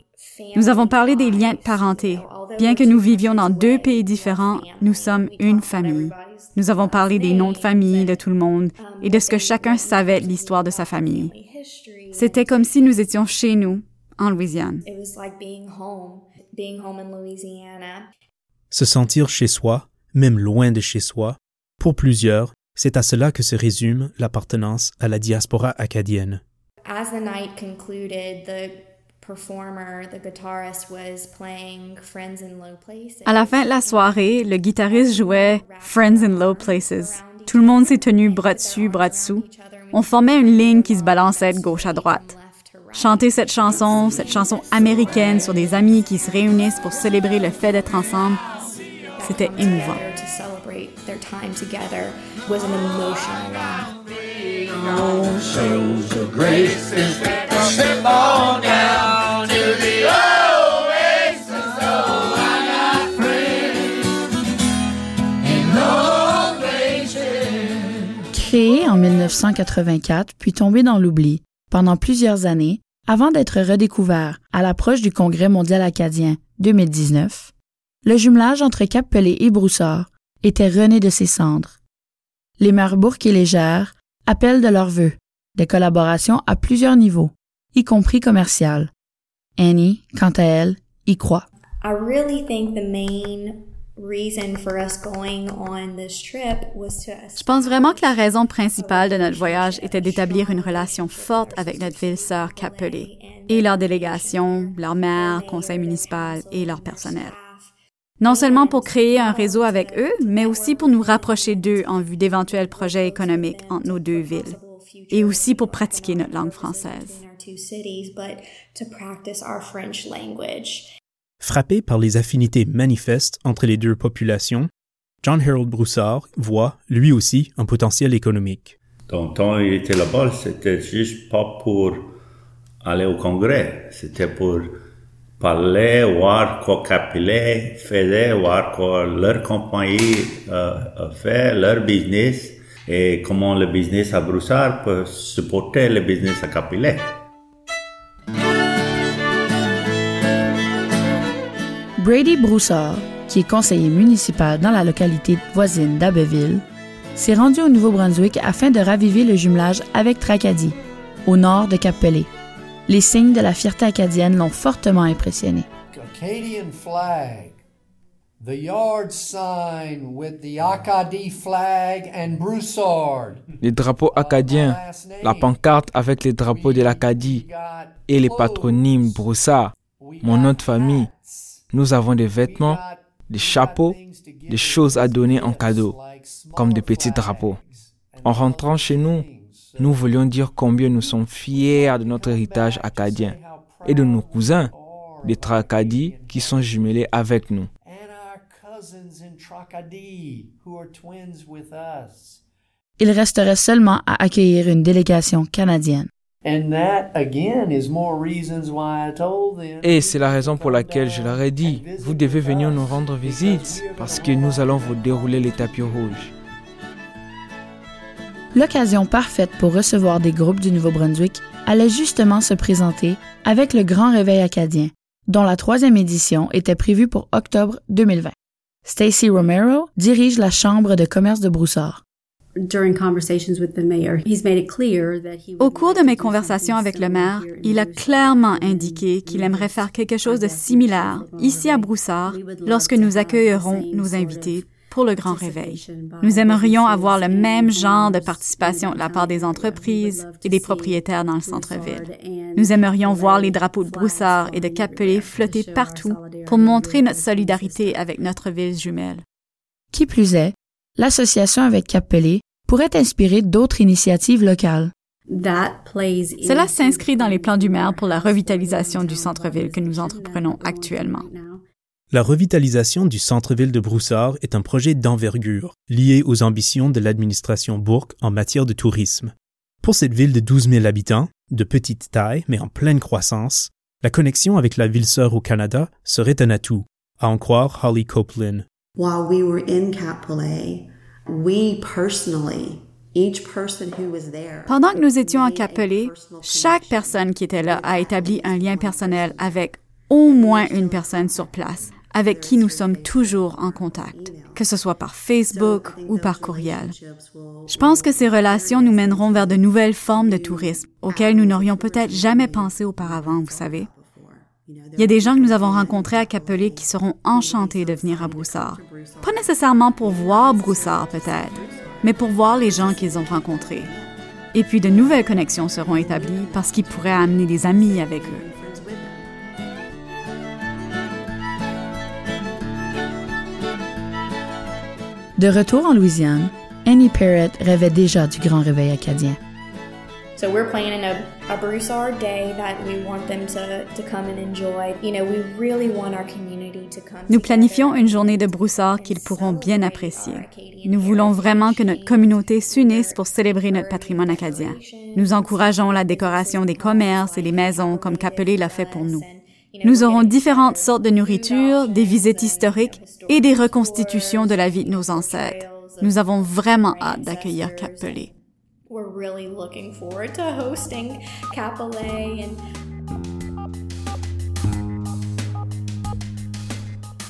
Speaker 17: Nous avons parlé des liens de parenté. Bien que nous vivions dans deux pays différents, nous sommes une famille. Nous avons parlé des noms de famille de tout le monde et de ce que chacun savait de l'histoire de sa famille. C'était comme si nous étions chez nous, en Louisiane.
Speaker 1: Se sentir chez soi, même loin de chez soi, pour plusieurs, c'est à cela que se résume l'appartenance à la diaspora acadienne.
Speaker 19: As the night concluded, the performer, the guitarist was playing Friends in Low Places.
Speaker 17: À la fin de la soirée, le guitariste jouait Friends in Low Places. Tout le monde s'est tenu bras dessus, bras dessous. On formait une ligne qui se balançait de gauche à droite. Chanter cette chanson, cette chanson américaine sur des amis qui se réunissent pour célébrer le fait d'être ensemble, c'était émouvant.
Speaker 19: To celebrate their time together was an emotional one.
Speaker 4: Créé en 1984 puis tombé dans l'oubli pendant plusieurs années avant d'être redécouvert à l'approche du Congrès mondial acadien 2019, le jumelage entre Cap Pelé et Broussard était rené de ses cendres. Les mères Bourque et Légère appellent de leurs vœux des collaborations à plusieurs niveaux, y compris commerciales. Annie, quant à elle, y croit.
Speaker 19: I really think the main reason for us going on this trip was to
Speaker 17: Je pense vraiment que la raison principale de notre voyage était d'établir une relation forte avec notre ville-sœur Cap-Pelé et leur délégation, leur maire, conseil municipal et leur personnel. Non seulement pour créer un réseau avec eux, mais aussi pour nous rapprocher d'eux en vue d'éventuels projets économiques entre nos deux villes et aussi pour pratiquer notre langue française.
Speaker 19: our two cities, but to practice our French language.
Speaker 1: Frappé par les affinités manifestes entre les deux populations, John Harold Broussard voit, lui aussi, un potentiel économique.
Speaker 15: Donc, quand il était là-bas, c'était juste pas pour aller au congrès. C'était pour parler, voir quoi Capillet faisait, voir quoi leur compagnie euh, a fait, leur business, et comment le business à Broussard peut supporter le business à Capillet.
Speaker 4: Brady Broussard, qui est conseiller municipal dans la localité voisine d'Abbeville, s'est rendu au Nouveau-Brunswick afin de raviver le jumelage avec Tracadie, au nord de Cap-Pelé. Les signes de la fierté acadienne l'ont fortement impressionné.
Speaker 26: Acadian flag, the yard sign with the Acadie flag and Broussard.
Speaker 13: Les drapeaux acadiens, la pancarte avec les drapeaux de l'Acadie et les patronymes Broussard, mon nom de famille. Nous avons des vêtements, des chapeaux, des choses à donner en cadeau, comme des petits drapeaux. En rentrant chez nous, nous voulions dire combien nous sommes fiers de notre héritage acadien et de nos cousins, des Tracadie, qui sont jumelés avec nous.
Speaker 26: Cousins in Tracadie who are twins with us.
Speaker 4: Il resterait seulement à accueillir une délégation canadienne.
Speaker 26: And that again is more reasons why I told them.
Speaker 13: Et c'est la raison pour laquelle je leur ai dit, vous devez venir nous rendre visite parce que nous allons vous dérouler les tapis rouges.
Speaker 4: L'occasion parfaite pour recevoir des groupes du Nouveau-Brunswick allait justement se présenter avec le Grand Réveil acadien, dont la troisième édition était prévue pour octobre 2020. Stacy Romero dirige la Chambre de commerce de Broussard.
Speaker 20: During conversations with the mayor, he's made it clear that he
Speaker 17: Au cours de mes conversations avec le maire, il a clairement indiqué qu'il aimerait faire quelque chose de similaire ici à Broussard lorsque nous accueillerons nos invités pour le grand réveil. Nous aimerions avoir le même genre de participation de la part des entreprises et des propriétaires dans le centre-ville. Nous aimerions voir les drapeaux de Broussard et de Cap-Pelé flotter partout pour montrer notre solidarité avec notre ville jumelle.
Speaker 4: Qui plus est, l'association avec Cap-Pelé pourrait inspirer d'autres initiatives locales.
Speaker 17: Cela s'inscrit dans les plans du maire pour la revitalisation du centre-ville que nous entreprenons actuellement.
Speaker 1: La revitalisation du centre-ville de Broussard est un projet d'envergure lié aux ambitions de l'administration Bourque en matière de tourisme. Pour cette ville de 12 000 habitants, de petite taille mais en pleine croissance, la connexion avec la ville sœur au Canada serait un atout, à en croire Holly Copeland.
Speaker 17: Pendant que nous étions à Capelé, chaque personne qui était là a établi un lien personnel avec au moins une personne sur place, avec qui nous sommes toujours en contact, que ce soit par Facebook ou par courriel. Je pense que ces relations nous mèneront vers de nouvelles formes de tourisme auxquelles nous n'aurions peut-être jamais pensé auparavant, vous savez. Il y a des gens que nous avons rencontrés à Capelé qui seront enchantés de venir à Broussard. Pas nécessairement pour voir Broussard peut-être, mais pour voir les gens qu'ils ont rencontrés. Et puis de nouvelles connexions seront établies parce qu'ils pourraient amener des amis avec eux.
Speaker 4: De retour en Louisiane, Annie Parrott rêvait déjà du grand réveil acadien.
Speaker 19: So we're planning a, a Broussard day that we want them to, to come and enjoy. You know, we really want our community to come.
Speaker 17: Nous planifions une journée de Broussard qu'ils pourront bien apprécier. Nous voulons vraiment que notre communauté s'unisse pour célébrer notre patrimoine acadien. Nous encourageons la décoration des commerces et des maisons comme Capelé l'a fait pour nous. Nous aurons différentes sortes de nourriture, des visites historiques et des reconstitutions de la vie de nos ancêtres. Nous avons vraiment hâte d'accueillir Capelé.
Speaker 19: We're really looking forward to hosting Capilé and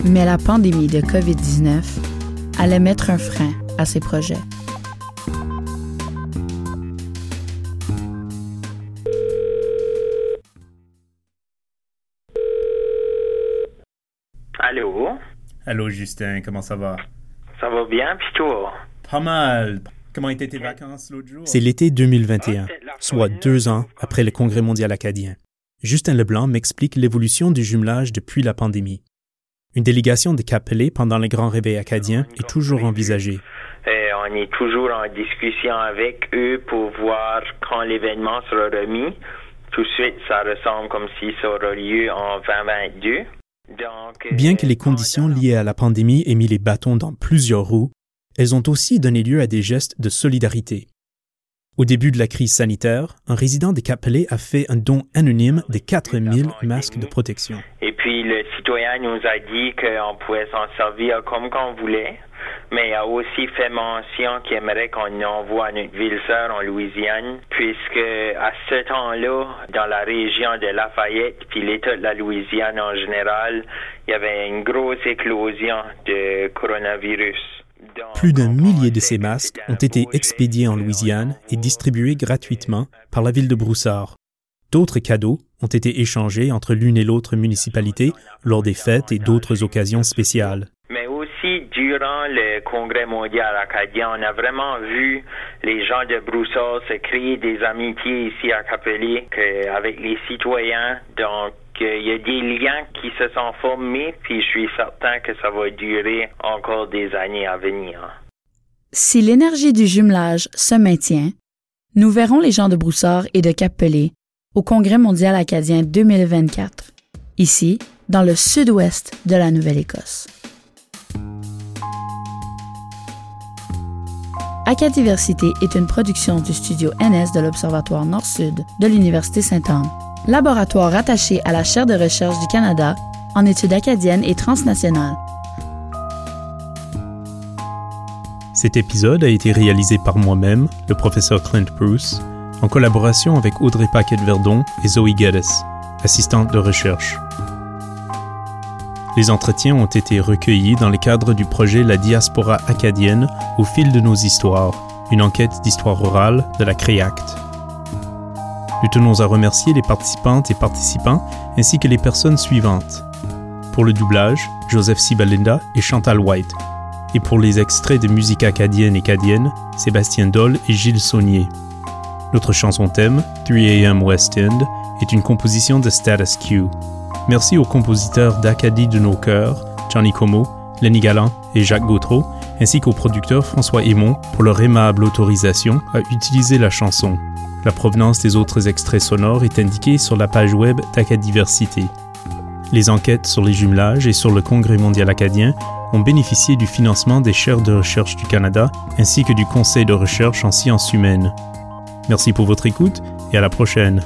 Speaker 4: Mais la pandémie de COVID-19 allait mettre un frein à ces projets.
Speaker 27: Allô?
Speaker 1: Justin, comment ça va?
Speaker 27: Ça va bien, puis toi?
Speaker 1: Pas mal. Comment étaient tes vacances l'autre jour? C'est l'été 2021, soit deux ans après le Congrès mondial acadien. Justin Leblanc m'explique l'évolution du jumelage depuis la pandémie. Une délégation de Capelé pendant le grand réveil acadien est toujours envisagée.
Speaker 27: Et on est toujours en discussion avec eux pour voir quand l'événement sera remis. Tout de suite, ça ressemble comme si ça aura lieu en 2022.
Speaker 1: Bien que les conditions liées à la pandémie aient mis les bâtons dans plusieurs roues, elles ont aussi donné lieu à des gestes de solidarité. Au début de la crise sanitaire, un résident des Capelé a fait un don anonyme de 4000 masques de protection.
Speaker 27: Et puis le citoyen nous a dit qu'on pouvait s'en servir comme qu'on voulait, mais il a aussi fait mention qu'il aimerait qu'on envoie à notre ville sœur en Louisiane, puisque à ce temps-là, dans la région de Lafayette, puis l'État de la Louisiane en général, il y avait une grosse éclosion de coronavirus.
Speaker 1: Plus d'un millier de ces masques ont été expédiés en Louisiane et distribués gratuitement par la ville de Broussard. D'autres cadeaux ont été échangés entre l'une et l'autre municipalité lors des fêtes et d'autres occasions spéciales.
Speaker 27: Mais aussi, durant le Congrès mondial acadien, on a vraiment vu les gens de Broussard se créer des amitiés ici à Capelé avec les citoyens. Il y a des liens qui se sont formés, puis je suis certain que ça va durer encore des années à venir.
Speaker 4: Si l'énergie du jumelage se maintient, nous verrons les gens de Broussard et de Cap-Pelé au Congrès mondial acadien 2024, ici, dans le sud-ouest de la Nouvelle-Écosse. Acadiversité est une production du studio NS de l'Observatoire Nord-Sud de l'Université Sainte-Anne, laboratoire rattaché à la chaire de recherche du Canada en études acadiennes et transnationales.
Speaker 1: Cet épisode a été réalisé par moi-même, le professeur Clint Bruce, en collaboration avec Audrey Paquette-Verdon et Zoe Geddes, assistante de recherche. Les entretiens ont été recueillis dans le cadre du projet La diaspora acadienne au fil de nos histoires, une enquête d'histoire orale de la CREACT. Nous tenons à remercier les participantes et participants ainsi que les personnes suivantes. Pour le doublage, Joseph Sibalinda et Chantal White. Et pour les extraits de musique acadienne et cadienne, Sébastien Doll et Gilles Saunier. Notre chanson thème, 3am West End, est une composition de Status Q. Merci aux compositeurs d'Acadie de nos cœurs, Johnny Como, Lenny Galland et Jacques Gautreau, ainsi qu'au producteur François Aymon pour leur aimable autorisation à utiliser la chanson. La provenance des autres extraits sonores est indiquée sur la page web d'Acadiversité. Les enquêtes sur les jumelages et sur le Congrès mondial acadien ont bénéficié du financement des chaires de recherche du Canada ainsi que du Conseil de recherche en sciences humaines. Merci pour votre écoute et à la prochaine.